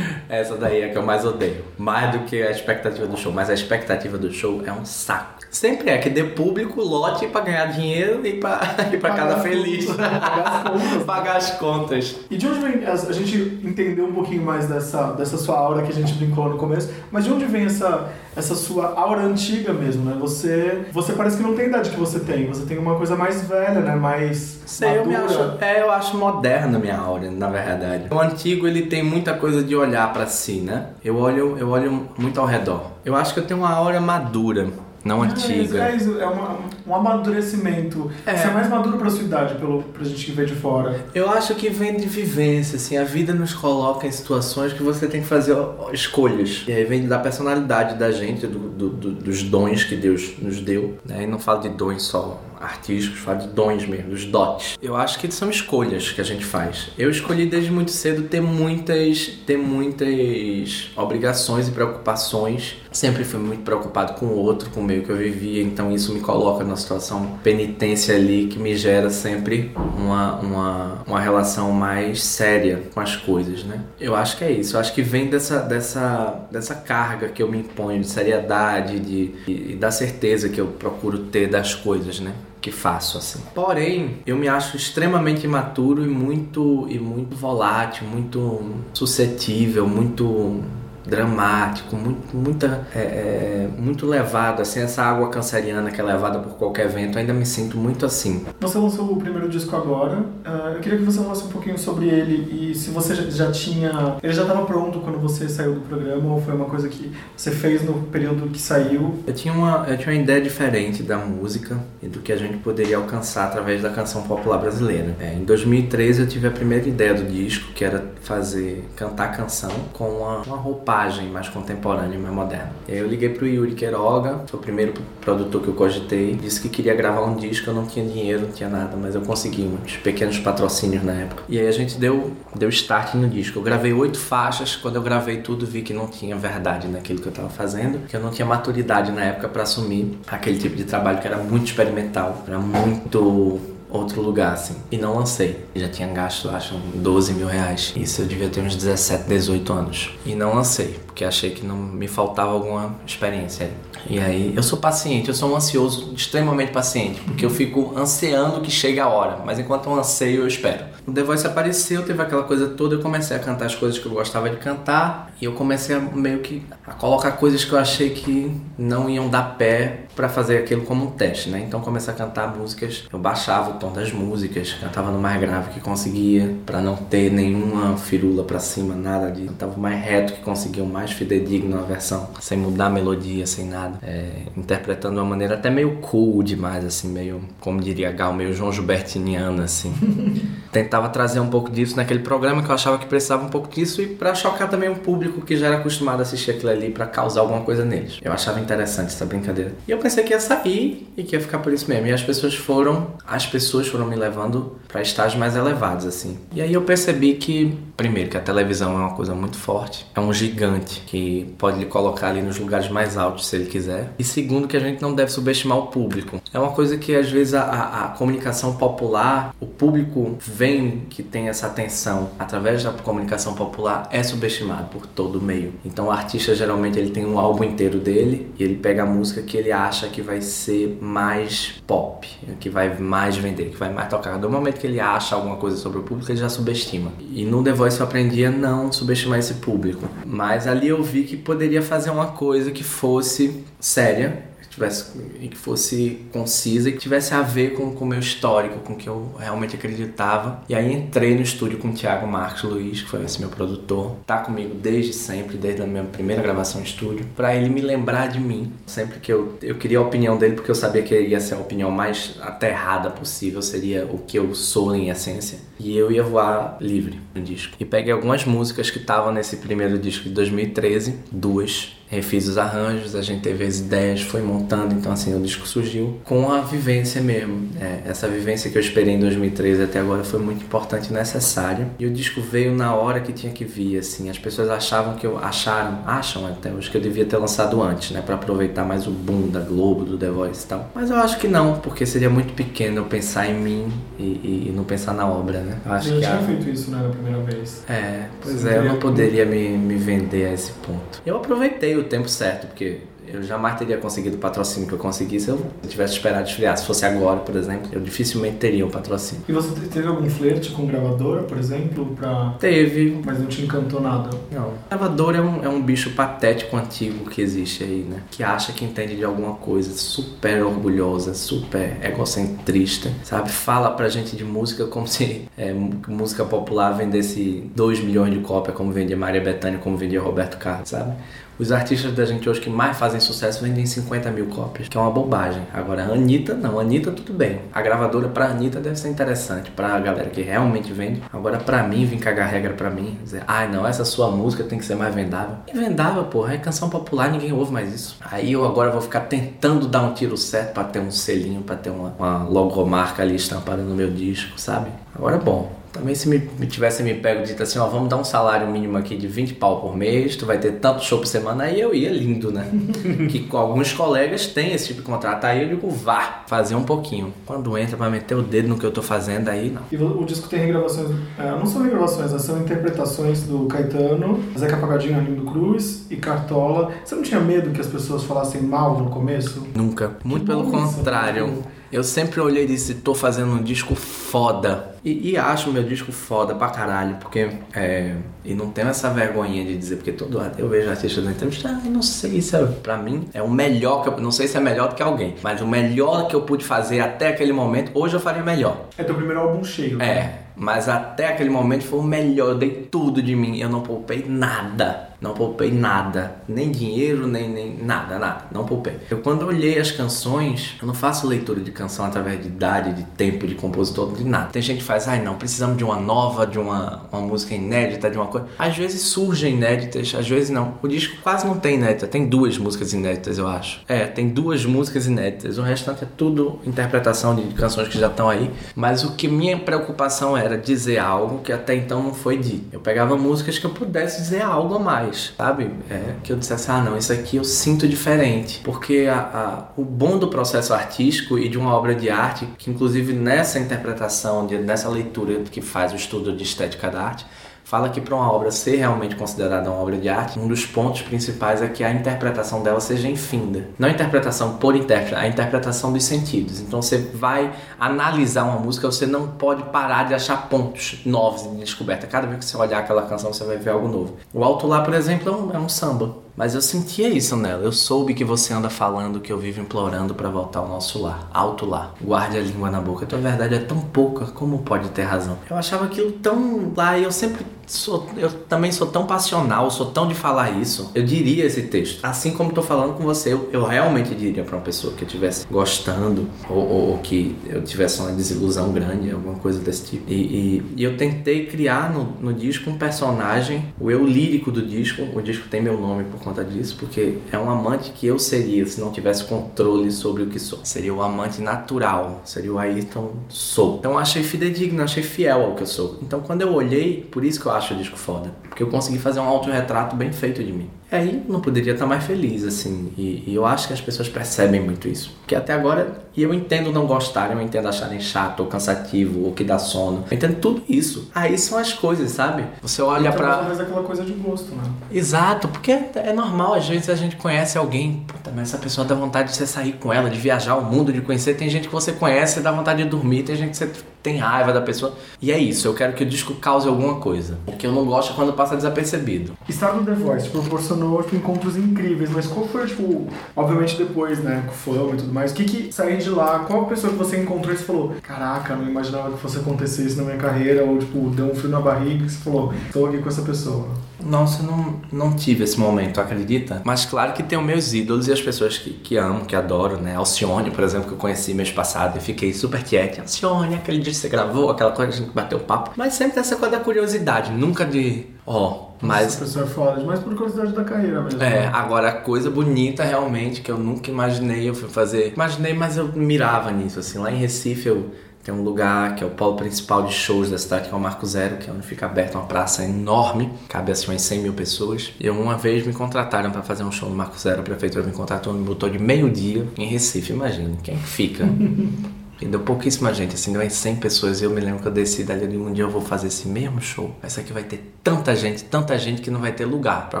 Essa daí é a que eu mais odeio. Mais do que a expectativa do show. Mas a expectativa do show é um saco. Sempre é que dê público, lote pra ganhar dinheiro e pra, <laughs> e pra as feliz. contas, né? Pagar as <laughs> contas. Pagar as contas. E de onde vem, a gente entendeu um pouquinho mais dessa, dessa sua aura que a gente brincou no começo, mas de onde vem essa, essa sua aura antiga mesmo, né? Você, você parece que não tem a idade que você tem, você tem uma coisa mais velha, né? Mais Sei, eu acho, é, eu acho moderna a minha aura, na verdade. O antigo ele tem muita coisa de olhar pra si, né? Eu olho, eu olho muito ao redor. Eu acho que eu tenho uma aura madura, não Ah, antiga. É, isso, é uma- um amadurecimento. É. Você é mais maduro pra sua idade, pelo, pra gente que vê de fora. Eu acho que vem de vivência, assim, a vida nos coloca em situações que você tem que fazer escolhas. E aí vem da personalidade da gente, do- do- do- dos dons que Deus nos deu, né? E não falo de dons só artísticos, falo de dons mesmo, dos dotes. Eu acho que são escolhas que a gente faz. Eu escolhi desde muito cedo ter muitas, ter muitas obrigações e preocupações. Sempre fui muito preocupado com o outro, com o meio que eu vivia, então isso me coloca numa situação penitência ali que me gera sempre uma, uma, uma relação mais séria com as coisas, né? Eu acho que é isso. Eu acho que vem dessa, dessa, dessa carga que eu me imponho de seriedade de, e, e da certeza que eu procuro ter das coisas, né? Que faço assim. Porém, eu me acho extremamente imaturo e muito e muito volátil, muito suscetível, muito dramático, muito, muita, é, é, muito levado, assim, essa água canceriana que é levada por qualquer vento, ainda me sinto muito assim. Você lançou o primeiro disco agora. ah, eu queria que você falasse um pouquinho sobre ele e se você já, tinha. Ele já estava pronto quando você saiu do programa ou foi uma coisa que você fez no período que saiu? Eu tinha uma, eu tinha uma ideia diferente da música e do que a gente poderia alcançar através da canção popular brasileira. É, em 2013 eu tive a primeira ideia do disco, que era fazer, cantar canção com uma, uma roupagem mais contemporânea mais moderna. E aí eu liguei pro Yuri Queiroga, foi o primeiro produtor que eu cogitei, disse que queria gravar um disco, eu não tinha dinheiro, não tinha nada, mas eu consegui uns pequenos patrocínios na época. E aí a gente deu, deu start no disco. Eu gravei oito faixas, quando eu gravei tudo vi que não tinha verdade naquilo que eu tava fazendo, que eu não tinha maturidade na época para assumir aquele tipo de trabalho que era muito experimental, era muito outro lugar, assim. E não lancei. Já tinha gasto, acho, 12 mil reais. Isso eu devia ter uns 17, 18 anos. E não lancei, porque achei que não me faltava alguma experiência. E aí, eu sou paciente, eu sou um ansioso extremamente paciente, porque eu fico ansiando que chegue a hora, mas enquanto eu anseio, eu espero. O The Voice apareceu, teve aquela coisa toda, eu comecei a cantar as coisas que eu gostava de cantar, e eu comecei a meio que a colocar coisas que eu achei que não iam dar pé para fazer aquilo como um teste, né? Então comecei a cantar músicas, eu baixava o tom das músicas, cantava no mais grave que conseguia, para não ter nenhuma firula para cima, nada de, cantava o mais reto que conseguia, o mais fidedigno a versão, sem mudar a melodia, sem nada, é, interpretando de uma maneira até meio cool demais, assim, meio, como diria Gal, meio João Gilbertiniana, assim. <laughs> Tentava trazer um pouco disso naquele programa que eu achava que precisava um pouco disso e para chocar também um público que já era acostumado a assistir aquilo ali para causar alguma coisa neles. Eu achava interessante essa brincadeira. E eu pensei que ia sair e que ia ficar por isso mesmo. E as pessoas foram, as pessoas foram me levando para estágios mais elevados assim. E aí eu percebi que primeiro que a televisão é uma coisa muito forte, é um gigante que pode lhe colocar ali nos lugares mais altos se ele quiser. E segundo que a gente não deve subestimar o público. É uma coisa que às vezes a, a, a comunicação popular, o público vem que tem essa atenção através da comunicação popular é subestimado por todo o meio. Então o artista geralmente ele tem um álbum inteiro dele e ele pega a música que ele acha que vai ser mais pop, que vai mais vender, que vai mais tocar. Do momento que ele acha alguma coisa sobre o público, ele já subestima. E no The Voice eu aprendi a não subestimar esse público. Mas ali eu vi que poderia fazer uma coisa que fosse séria, tivesse e que fosse concisa e que tivesse a ver com com o meu histórico, com o que eu realmente acreditava. E aí entrei no estúdio com o Thiago Marcos Luiz, que foi esse meu produtor, tá comigo desde sempre, desde a minha primeira gravação em estúdio, para ele me lembrar de mim. Sempre que eu, eu queria a opinião dele, porque eu sabia que ia ser a opinião mais aterrada possível, seria o que eu sou em essência. E eu ia voar livre no disco. E peguei algumas músicas que estavam nesse primeiro disco de 2013, duas refiz os arranjos, a gente teve as ideias, foi montando, então assim o disco surgiu com a vivência mesmo. É, essa vivência que eu esperei em 2013 até agora foi muito importante e necessária. E o disco veio na hora que tinha que vir, assim. As pessoas achavam que eu acharam, acham até hoje que eu devia ter lançado antes, né, para aproveitar mais o boom da Globo, do The Voice e tal. Mas eu acho que não, porque seria muito pequeno eu pensar em mim e, e, e não pensar na obra, né? Eu acho Eu que já a... tinha feito isso, né, na primeira vez. É, pois Você é, eu não poderia me, me vender a esse ponto. Eu aproveitei o tempo certo, porque eu jamais teria conseguido o patrocínio que eu consegui se eu tivesse esperado esfriar. Se fosse agora, por exemplo, eu dificilmente teria um patrocínio. E você te- teve algum flerte com gravadora, por exemplo, pra... Teve. mas não te encantou nada? Não. Gravador é um, é um bicho patético antigo que existe aí, né? Que acha que entende de alguma coisa, super orgulhosa, super egocentrista, sabe? Fala pra gente de música como se <laughs> é, música popular vendesse 2 milhões de cópias, como vendia Maria Bethânia, como vendia Roberto Carlos, sabe? Os artistas da gente hoje que mais fazem sucesso vendem 50 mil cópias, que é uma bobagem. Agora, a Anitta, não. A Anitta, tudo bem. A gravadora pra Anitta deve ser interessante, pra galera que realmente vende. Agora, pra mim, vir cagar regra pra mim, dizer, ai não, essa sua música tem que ser mais vendável. E vendável, porra, é canção popular, ninguém ouve mais isso. Aí eu agora vou ficar tentando dar um tiro certo pra ter um selinho, pra ter uma, uma logomarca ali estampada no meu disco, sabe? Agora, bom, também se me, me tivesse me pego e dito assim, ó, vamos dar um salário mínimo aqui de 20 pau por mês, tu vai ter tanto show por semana, aí eu ia lindo, né? <laughs> que com alguns colegas têm esse tipo de contrato, aí eu digo, vá, fazer um pouquinho. Quando entra pra meter o dedo no que eu tô fazendo, aí não. E o disco tem regravações, é, não são regravações, né, são interpretações do Caetano, Zeca Pagodinho, Arlindo Cruz e Cartola. Você não tinha medo que as pessoas falassem mal no começo? Nunca. Muito pelo bom isso, contrário. né? Eu sempre olhei e disse, tô fazendo um disco foda. E, e acho meu disco foda pra caralho, porque. É, e não tenho essa vergonhinha de dizer, porque todo eu vejo artistas na entrevista, ah, não sei se é, pra mim é o melhor que eu. Não sei se é melhor do que alguém, mas o melhor que eu pude fazer até aquele momento, hoje eu faria melhor. É teu primeiro álbum cheio. né? É, mas até aquele momento foi o melhor. Eu dei tudo de mim. Eu não poupei nada. Não poupei nada. Nem dinheiro, nem, nem nada, nada. Não poupei. Eu quando olhei as canções, eu não faço leitura de canção através de idade, de tempo, de compositor, de nada. Tem gente que faz, ai não, precisamos de uma nova, de uma, uma música inédita, de uma coisa. Às vezes surgem inéditas, às vezes não. O disco quase não tem inédita. Tem duas músicas inéditas, eu acho. É, tem duas músicas inéditas. O restante é tudo interpretação de canções que já estão aí. Mas o que minha preocupação era dizer algo que até então não foi dito. Eu pegava músicas que eu pudesse dizer algo a mais, sabe? É, que eu dissesse, ah, não, isso aqui eu sinto diferente. Porque a, a- o bom do processo artístico e de uma obra de arte, que inclusive nessa interpretação, de, nessa leitura que faz o estudo de estética da arte, fala que para uma obra ser realmente considerada uma obra de arte, um dos pontos principais é que a interpretação dela seja infinda. Não a interpretação por intérprete, a interpretação dos sentidos. Então você vai analisar uma música, você não pode parar de achar pontos novos de descoberta. Cada vez que você olhar aquela canção, você vai ver algo novo. O Alto Lá, por exemplo, é um, é um samba. Mas eu sentia isso nela. Eu soube que você anda falando que eu vivo implorando para voltar ao nosso lar. Alto lá. Guarde a língua na boca. Tua verdade é tão pouca, como pode ter razão? Eu achava aquilo tão lá e eu sempre sou. Eu também sou tão passional, sou tão de falar isso. Eu diria esse texto. Assim como tô falando com você, eu, eu realmente diria para uma pessoa que eu estivesse gostando ou, ou- ou que eu tivesse uma desilusão grande, alguma coisa desse tipo. E, e- e eu tentei criar no, no disco um personagem, o eu lírico do disco. O disco tem meu nome por conta disso, porque é um amante que eu seria se não tivesse controle sobre o que sou. Seria o amante natural, seria o Ayrton sou. Então achei fidedigno, achei fiel ao que eu sou. Então quando eu olhei, por isso que eu acho o disco foda, porque eu consegui fazer um autorretrato bem feito de mim. E aí não poderia estar mais feliz, assim. E, e eu acho que as pessoas percebem muito isso. Porque até agora, e eu entendo não gostarem, eu entendo acharem chato ou cansativo ou que dá sono. Eu entendo tudo isso. Aí são as coisas, sabe? Você olha então, pra. talvez aquela coisa de gosto, né? Exato, porque é é normal, às vezes a gente conhece alguém, puta, mas essa pessoa dá vontade de você sair com ela, de viajar o mundo, de conhecer. Tem gente que você conhece e dá vontade de dormir, tem gente que você tem raiva da pessoa. E é isso, eu quero que o disco cause alguma coisa. O que eu não gosto é quando passa desapercebido. Estar no The Voice proporcionou tipo, encontros incríveis, mas qual foi, tipo, obviamente depois, né, com fama e tudo mais, o que que saiu de lá? Qual pessoa que você encontrou e você falou, caraca, não imaginava que fosse acontecer isso na minha carreira, ou tipo, deu um frio na barriga e você falou, estou aqui com essa pessoa. Nossa, eu não, não tive esse momento, acredita? Mas claro que tenho meus ídolos e as pessoas que, que amo, que adoro, né? Alcione, por exemplo, que eu conheci mês passado e fiquei super quieta. Alcione, aquele dia que você gravou, aquela coisa, a gente bateu papo. Mas sempre tem essa coisa da curiosidade, nunca de, ó, mas... Essa pessoa é foda, mas por curiosidade da carreira mesmo. É, né? agora a coisa bonita realmente que eu nunca imaginei eu fui fazer. Imaginei, mas eu mirava nisso, assim. Lá em Recife eu tem um lugar que é o polo principal de shows da cidade, que é o Marco Zero, que é onde fica aberta uma praça enorme, cabe assim umas 100 mil pessoas. E uma vez me contrataram para fazer um show no Marco Zero, a prefeitura me contratou, me botou de meio-dia em Recife, imagine, quem que fica? <laughs> E deu pouquíssima gente, assim, deu umas 100 pessoas. E eu me lembro que eu desci dali de um dia eu vou fazer esse mesmo show. Essa aqui vai ter tanta gente, tanta gente que não vai ter lugar pra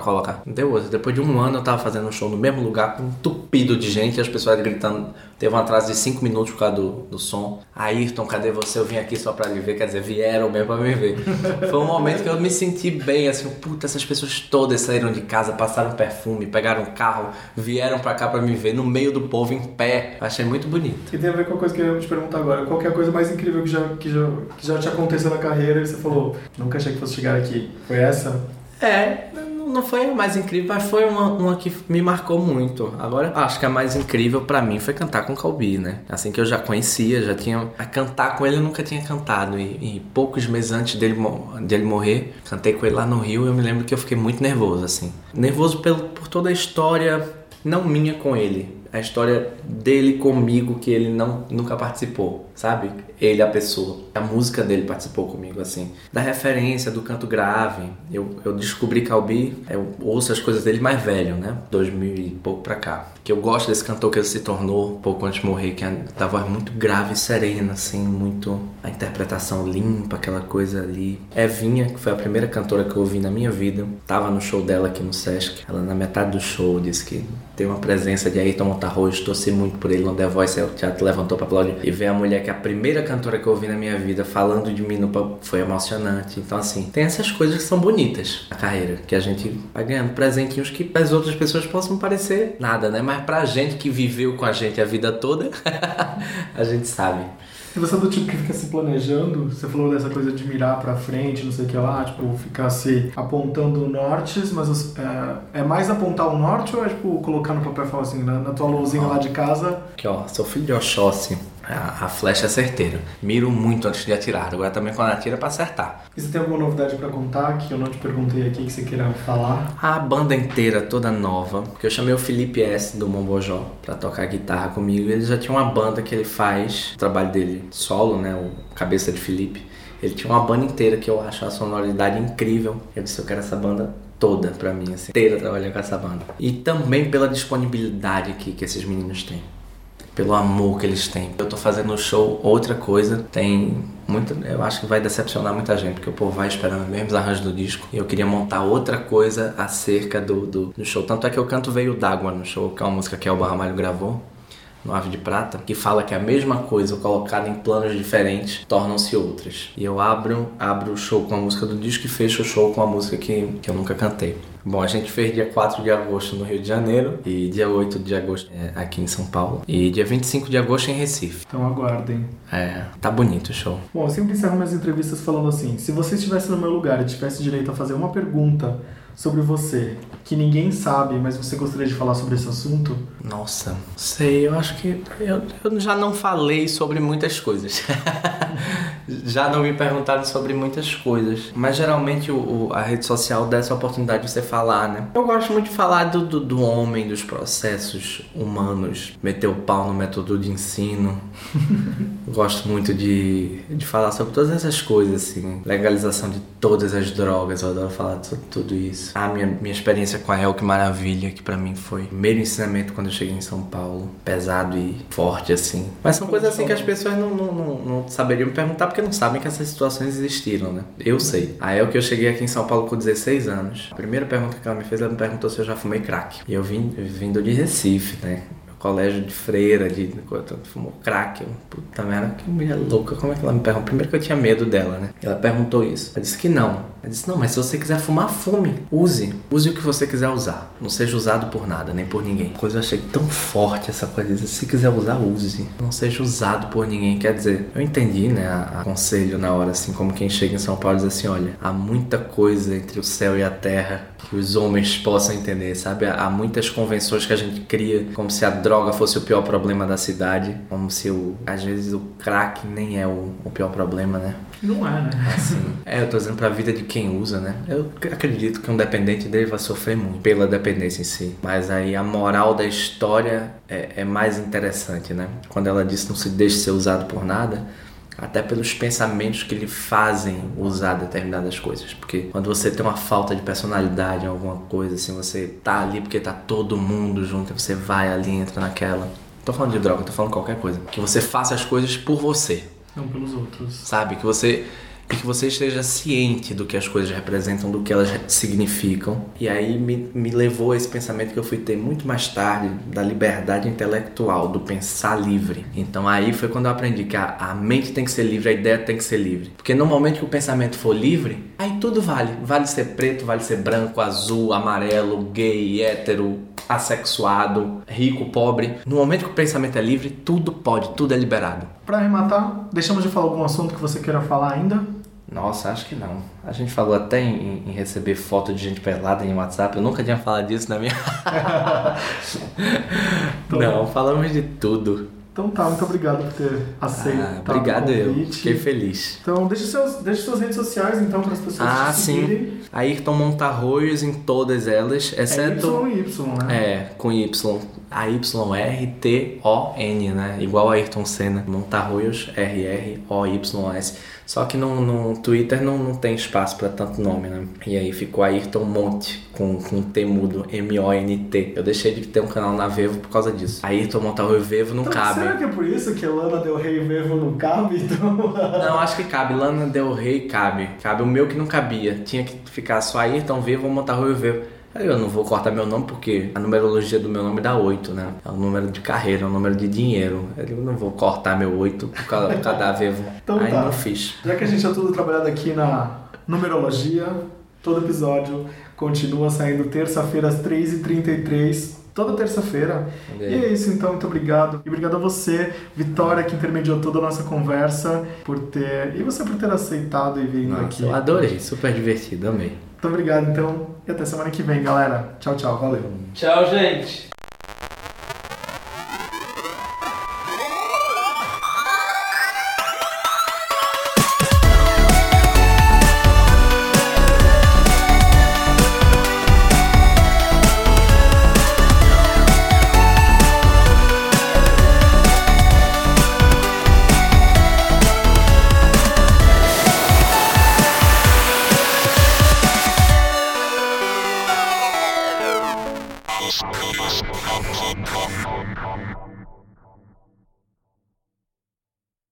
colocar. Deu outra. Depois de um ano eu tava fazendo um show no mesmo lugar, entupido de gente, e as pessoas gritando. Teve um atraso de 5 minutos por causa do, do som. Ayrton, cadê você? Eu vim aqui só pra lhe ver. Quer dizer, vieram mesmo pra me ver. Foi um momento que eu me senti bem, assim, puta, essas pessoas todas saíram de casa, passaram perfume, pegaram um carro, vieram pra cá pra me ver, no meio do povo, em pé. Achei muito bonito. E tem a ver com a coisa que eu ia te perguntar agora. Qual que é a coisa mais incrível que já, que, já, que já te aconteceu na carreira e você falou, nunca achei que fosse chegar aqui? Foi essa? É, não foi a mais incrível, mas foi uma, uma que me marcou muito. Agora, acho que a mais incrível pra mim foi cantar com Calbi, né? Assim que eu já conhecia, já tinha. A cantar com ele eu nunca tinha cantado. E, e poucos meses antes dele, dele morrer, cantei com ele lá no Rio e eu me lembro que eu fiquei muito nervoso, assim. Nervoso pelo, por toda a história, não minha com ele. A história dele comigo que ele não nunca participou, sabe? Ele a pessoa. A música dele participou comigo assim. Da referência do canto grave. Eu, eu descobri Calbi, eu ouço as coisas dele mais velho, né? 2000 e pouco pra cá. Que eu gosto desse cantor que ele se tornou pouco antes de morrer, que é da voz muito grave e serena, assim, muito a interpretação limpa, aquela coisa ali. Evinha, que foi a primeira cantora que eu ouvi na minha vida, tava no show dela aqui no Sesc. Ela na metade do show disse que tem uma presença de Ayrton Montarroz, torci muito por ele no The Voice, aí o teatro levantou pra aplaudir. E ver a mulher que a primeira cantora que eu ouvi na minha vida falando de mim no foi emocionante. Então, assim, tem essas coisas que são bonitas na carreira, que a gente vai ganhando presentinhos que as outras pessoas possam parecer nada, né? Mas pra gente que viveu com a gente a vida toda, <laughs> a gente sabe. E você é do tipo que fica se planejando? Você falou dessa coisa de mirar pra frente, não sei o que lá, tipo, ficar se apontando nortes, mas é, é mais apontar o norte ou é tipo colocar no papel e falar assim, na, na tua luzinha lá de casa? Aqui, ó, sou filho de Oxóssi. A, a flecha é certeira. Miro muito antes de atirar. Agora também quando atira é pra acertar. E você tem alguma novidade pra contar que eu não te perguntei aqui que você queira falar? A banda inteira toda nova, porque eu chamei o Felipe S do Mombojó pra tocar guitarra comigo. Ele já tinha uma banda que ele faz, o trabalho dele solo, né, o cabeça de Felipe. Ele tinha uma banda inteira que eu acho a sonoridade incrível. Eu disse, eu quero essa banda toda pra mim, assim, inteira trabalhar com essa banda. E também pela disponibilidade aqui que esses meninos têm pelo amor que eles têm. Eu tô fazendo no show outra coisa, tem muita, eu acho que vai decepcionar muita gente, porque o povo vai esperando os arranjos do disco. E eu queria montar outra coisa acerca do, do, do show. Tanto é que eu canto Veio d'Água no show, que é uma música que Elba Ramalho gravou no Ave de Prata, que fala que a mesma coisa colocada em planos diferentes tornam-se outras. E eu abro, abro o show com a música do disco e fecho o show com a música que, que eu nunca cantei. Bom, a gente fez dia 4 de agosto no Rio de Janeiro e dia 8 de agosto é, aqui em São Paulo e dia 25 de agosto em Recife. Então aguardem. É, tá bonito o show. Bom, eu sempre encerro minhas entrevistas falando assim: se você estivesse no meu lugar e tivesse direito a fazer uma pergunta sobre você que ninguém sabe, mas você gostaria de falar sobre esse assunto? Nossa, sei, eu acho que eu, eu já não falei sobre muitas coisas. <laughs> já não me perguntaram sobre muitas coisas. Mas geralmente o, o- a rede social dá essa oportunidade de você falar, né? Eu gosto muito de falar do, do, do homem, dos processos humanos, meter o pau no método de ensino. <laughs> gosto muito de, de falar sobre todas essas coisas, assim. Legalização de todas as drogas, eu adoro falar sobre tudo isso. A minha, minha experiência com a El, que maravilha, que pra mim foi o primeiro ensinamento quando eu cheguei em São Paulo. Pesado e forte, assim. Mas são coisas assim que as pessoas não, não, não, não saberiam me perguntar porque não sabem que essas situações existiram, né? Eu sei. A El, que eu cheguei aqui em São Paulo com 16 anos, a primeira pergunta que ela me fez, ela me perguntou se eu já fumei crack. E eu vim vindo de Recife, né? Colégio de freira, de fumou crack. Eu, Puta merda, que mulher louca. Como é que ela me perguntou? Primeiro que eu tinha medo dela, né? Ela perguntou isso. Eu disse que não. Ela disse, não, mas se você quiser fumar, fume. Use. Use o que você quiser usar. Não seja usado por nada, nem por ninguém. Coisa eu achei tão forte essa coisa. Se quiser usar, use. Não seja usado por ninguém. Quer dizer, eu entendi, né? A, a conselho na hora, assim, como quem chega em São Paulo diz assim: olha, há muita coisa entre o céu e a terra que os homens possam entender, sabe? Há muitas convenções que a gente cria como se a droga fosse o pior problema da cidade, como se o, às vezes o crack nem é o, o pior problema, né? Não é, né? Assim, é, eu tô dizendo pra vida de quem usa, né? Eu acredito que um dependente dele vai sofrer muito pela dependência em si. Mas aí a moral da história é, é mais interessante, né? Quando ela disse não se deixe ser usado por nada, até pelos pensamentos que lhe fazem usar determinadas coisas. Porque quando você tem uma falta de personalidade em alguma coisa, assim, você tá ali porque tá todo mundo junto, você vai ali, entra naquela. Tô falando de droga, tô falando qualquer coisa. Que você faça as coisas por você, Não pelos outros. sabe? Que você e que você esteja ciente do que as coisas representam, do que elas significam. E aí me, me levou a esse pensamento que eu fui ter muito mais tarde da liberdade intelectual, do pensar livre. Então aí foi quando eu aprendi que a, a mente tem que ser livre, a ideia tem que ser livre. Porque no momento que o pensamento for livre, aí tudo vale. Vale ser preto, vale ser branco, azul, amarelo, gay, hétero, assexuado, rico, pobre. No momento que o pensamento é livre, tudo pode, tudo é liberado. Pra arrematar, deixamos de falar algum assunto que você queira falar ainda? Nossa, acho que não. A gente falou até em, em receber foto de gente pelada em WhatsApp. Eu nunca tinha falado disso na minha. <laughs> não, falamos de tudo. Então tá, muito obrigado por ter aceito Ah, obrigado o eu. convite. Fiquei feliz. Então deixa seus, deixa suas redes sociais então para as pessoas Ah, te seguirem. sim. Ayrton Montarroios em todas elas, É exceto. Y e Y, né? É, com Y. A-Y-R-T-O-N, né? Igual Ayrton Senna. Montarroios, R-R-O-Y-S. Só que no, no Twitter não, não tem espaço pra tanto nome, né? E aí ficou Ayrton Monte, com, com T mudo, M-O-N-T. Eu deixei de ter um canal na Vevo por causa disso. Ayrton Montarroio Vevo não Então, cabe. Será que é por isso que Lana Del Rey e Vevo não cabe? Então... <laughs> Não, acho que cabe. Lana Del Rey cabe. Cabe o meu que não cabia. Tinha que ficar só Ayrton Vivo ou Montarroio Vivo. Aí eu não vou cortar meu nome porque a numerologia do meu nome dá 8, né? É um número de carreira, é um número de dinheiro. Eu não vou cortar meu 8 por causa, da Vivo. <laughs> Então Aí tá. não fiz. Já que a gente é tudo trabalhado aqui na numerologia, todo episódio continua saindo terça-feira às 3h33. Toda terça-feira. E é isso, então, muito obrigado. E obrigado a você, Vitória, que intermediou toda a nossa conversa, por ter. E você por ter aceitado e vindo Nossa, aqui. eu adorei, super divertido, amei. Muito obrigado, então. E até semana que vem, galera. Tchau, tchau. Valeu. Tchau, gente.